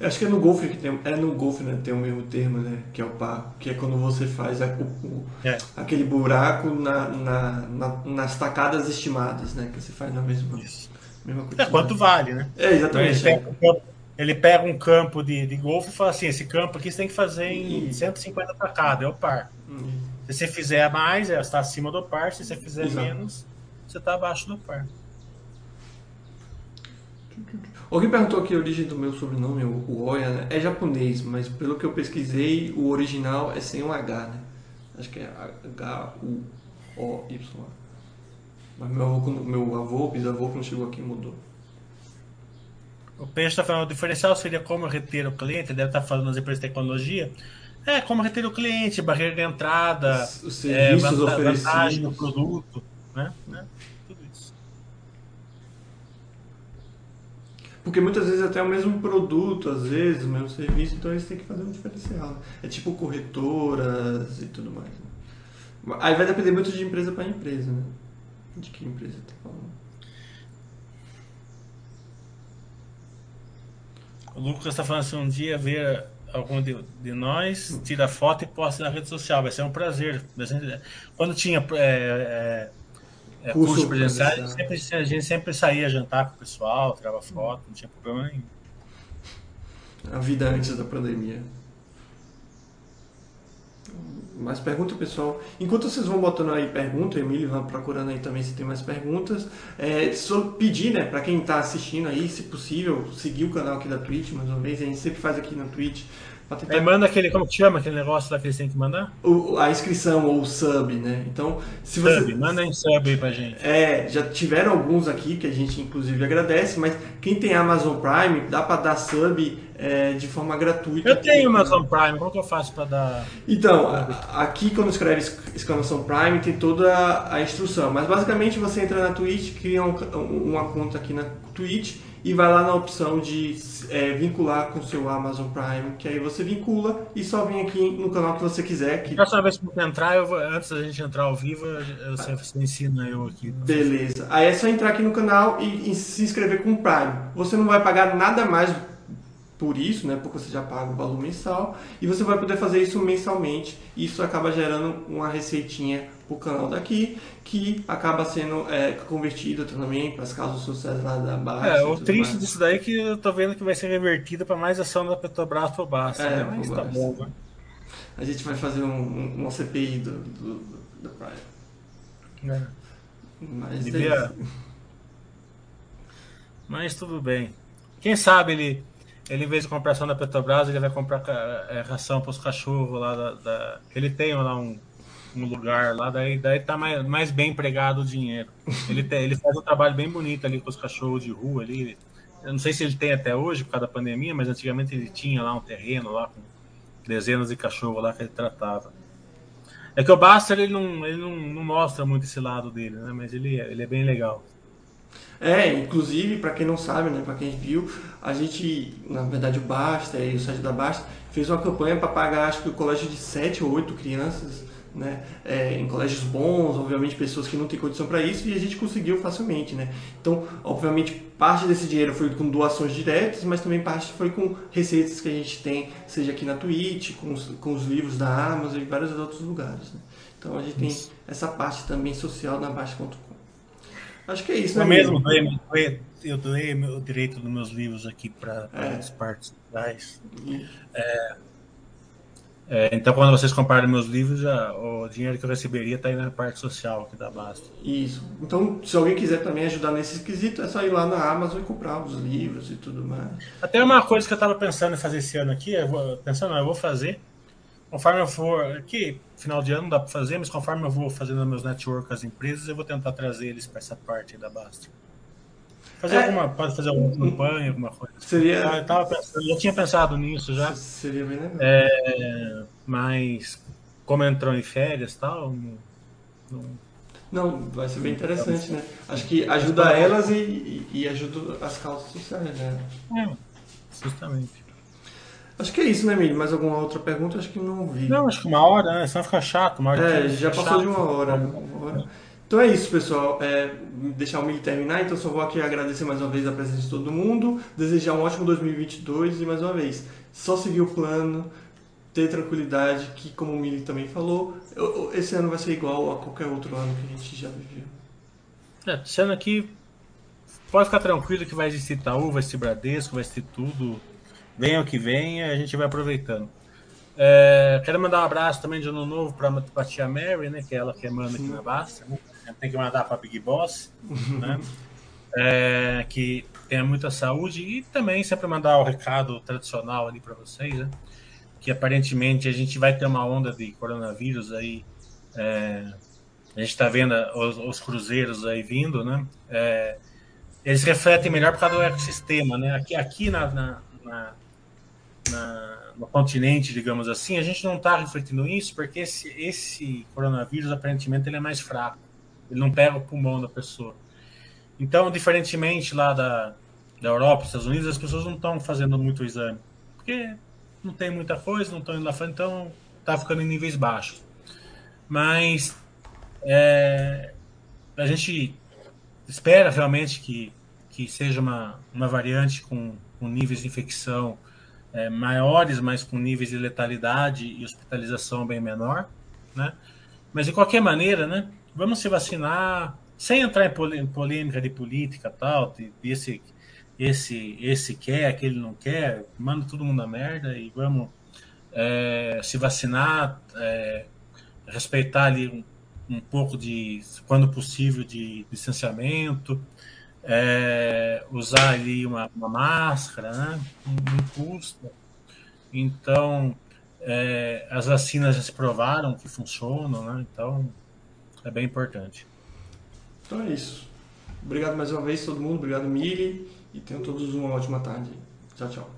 Eu acho que é no golfe que tem, é no golfe, né? Tem o mesmo termo, né? Que é o par, que é quando você faz a, o, é. aquele buraco na, na, na, nas tacadas estimadas, né? Que você faz na mesma, Isso. mesma É quanto vale, né? É, exatamente. Ele pega, um, ele pega um campo de, de golfe e fala assim: esse campo aqui você tem que fazer em 150 tacadas, é o par. Hum. Se você fizer mais, é, está acima do par. Se você fizer Exato. menos, você está abaixo do par. Alguém perguntou aqui a origem do meu sobrenome, o Oya, né? É japonês, mas pelo que eu pesquisei, o original é sem um H, né? Acho que é H-U-O-Y. Mas meu avô, meu avô, bisavô, quando chegou aqui, mudou. O Peixe está falando, o diferencial seria como reter o cliente, deve estar falando nas empresas de tecnologia. É, como reter o cliente, barreira de entrada, os é, vantagem do produto, né? né? Tudo isso. Porque muitas vezes até é o mesmo produto, às vezes, o mesmo serviço, então eles têm que fazer um diferencial. É tipo corretoras e tudo mais. Né? Aí vai depender muito de empresa para empresa, né? De que empresa está falando. O Lucas está falando assim, um dia ver algum de, de, nós, tira foto e posta na rede social. Vai ser um prazer. Quando tinha é, é, é curso presencial, a gente, sempre, a gente sempre saía jantar com o pessoal, tirava foto, não tinha problema nenhum. A vida antes da pandemia. Mais pergunta, pessoal. Enquanto vocês vão botando aí pergunta, Emílio vai procurando aí também se tem mais perguntas. É, só pedir, né, para quem está assistindo aí, se possível, seguir o canal aqui da Twitch, mais uma vez. A gente sempre faz aqui na Twitch. Aí manda aquele, como que chama aquele negócio lá que eles têm que mandar? O, a inscrição ou o sub, né? Então, se você. Sub, manda em sub aí pra gente. É, já tiveram alguns aqui que a gente inclusive agradece, mas quem tem Amazon Prime, dá para dar sub é, de forma gratuita. Eu tenho Amazon Prime, como que eu faço para dar. Então, aqui quando escreve exclamação Prime tem toda a, a instrução, mas basicamente você entra na Twitch, cria um, uma conta aqui na Twitch e vai lá na opção de é, vincular com o seu Amazon Prime, que aí você vincula e só vem aqui no canal que você quiser. Que... Próxima vez que você entrar, eu vou, antes da gente entrar ao vivo, você, você ensina eu aqui. Beleza. Aí é só entrar aqui no canal e, e se inscrever com o Prime. Você não vai pagar nada mais por isso, né, porque você já paga o valor mensal, e você vai poder fazer isso mensalmente. Isso acaba gerando uma receitinha o canal daqui, que acaba sendo é, convertida também para as causas sociais lá da base. É, o triste mais. disso daí é que eu tô vendo que vai ser revertida para mais ação da Petrobras baixo. É, né? Mas tá bom, né? A gente vai fazer um, um, uma CPI do, do, do Prime. É. Mas, Devia... é Mas tudo bem. Quem sabe ele ele, em vez de comprar ação da Petrobras, ele vai comprar é, ração para os cachorros lá da, da, Ele tem lá um, um lugar lá, daí, daí tá mais, mais bem empregado o dinheiro. Ele, tem, ele faz um trabalho bem bonito ali com os cachorros de rua ali. Eu não sei se ele tem até hoje por causa da pandemia, mas antigamente ele tinha lá um terreno lá com dezenas de cachorros lá que ele tratava. É que o Baster ele não, ele não, não mostra muito esse lado dele, né? Mas ele, ele é bem legal. É, inclusive, para quem não sabe, né, para quem viu, a gente, na verdade, o Basta e o site da Basta fez uma campanha para pagar, acho que o colégio de 7 ou 8 crianças, né, é, em colégios bons, obviamente pessoas que não têm condição para isso, e a gente conseguiu facilmente, né. Então, obviamente, parte desse dinheiro foi com doações diretas, mas também parte foi com receitas que a gente tem, seja aqui na Twitch, com os, com os livros da Amazon e vários outros lugares. Né? Então, a gente tem essa parte também social na Basta.com. Acho que é isso, né? Eu mesmo doei, eu doei o direito dos meus livros aqui para é. as partes. É, é, então, quando vocês comparem meus livros, já, o dinheiro que eu receberia está aí na parte social aqui da Basta. Isso. Então, se alguém quiser também ajudar nesse esquisito, é só ir lá na Amazon e comprar os livros e tudo mais. Até uma coisa que eu estava pensando em fazer esse ano aqui, eu vou, pensando, não, eu vou fazer, conforme eu for, aqui, final de ano dá para fazer, mas conforme eu vou fazendo meus networks com as empresas, eu vou tentar trazer eles para essa parte da Basta. Fazer é, alguma, pode fazer alguma campanha, alguma coisa. Seria. Eu, tava pensando, eu tinha pensado nisso já. Seria bem legal. É, mas como entrou em férias e tal, não, não, vai ser bem interessante, né? Acho que ajuda elas e, e ajuda as causas sociais, né? É, justamente. Acho que é isso, né, Mili? Mais alguma outra pergunta? Acho que não vi. Não, acho que uma hora, né? Senão fica chato. Uma hora é, já passou chato. de uma hora. Uma hora. Então é isso, pessoal. É, deixar o Mili terminar, então só vou aqui agradecer mais uma vez a presença de todo mundo, desejar um ótimo 2022 e mais uma vez, só seguir o plano, ter tranquilidade, que como o Mili também falou, esse ano vai ser igual a qualquer outro ano que a gente já viveu. É, esse ano aqui pode ficar tranquilo que vai existir Itaú, vai existir Bradesco, vai existir tudo venha o que venha, a gente vai aproveitando. É, quero mandar um abraço também de ano novo para a tia Mary, né, que é ela que manda aqui na Basta. Tem que mandar para a Big Boss, né, é, que tenha muita saúde e também sempre mandar o recado tradicional ali para vocês, né, que aparentemente a gente vai ter uma onda de coronavírus aí. É, a gente está vendo os, os, cruzeiros aí vindo, né? É, eles refletem melhor por causa do ecossistema, né? Aqui, aqui na, na, na na, no continente, digamos assim, a gente não está refletindo isso porque esse, esse coronavírus, aparentemente, ele é mais fraco. Ele não pega o pulmão da pessoa. Então, diferentemente lá da, da Europa, Estados Unidos, as pessoas não estão fazendo muito exame. Porque não tem muita coisa, não estão indo lá fora, então está ficando em níveis baixos. Mas é, a gente espera realmente que, que seja uma, uma variante com, com níveis de infecção é, maiores, mas com níveis de letalidade e hospitalização bem menor, né? Mas de qualquer maneira, né? Vamos se vacinar sem entrar em polêmica de política tal, esse esse esse quer, aquele não quer, manda todo mundo a merda e vamos é, se vacinar, é, respeitar ali um, um pouco de, quando possível, de distanciamento, é, usar ali uma, uma máscara, né? Não custa. Então, é, as vacinas já se provaram que funcionam, né? Então, é bem importante. Então é isso. Obrigado mais uma vez todo mundo, obrigado Mili e tenham todos uma ótima tarde. Tchau, tchau.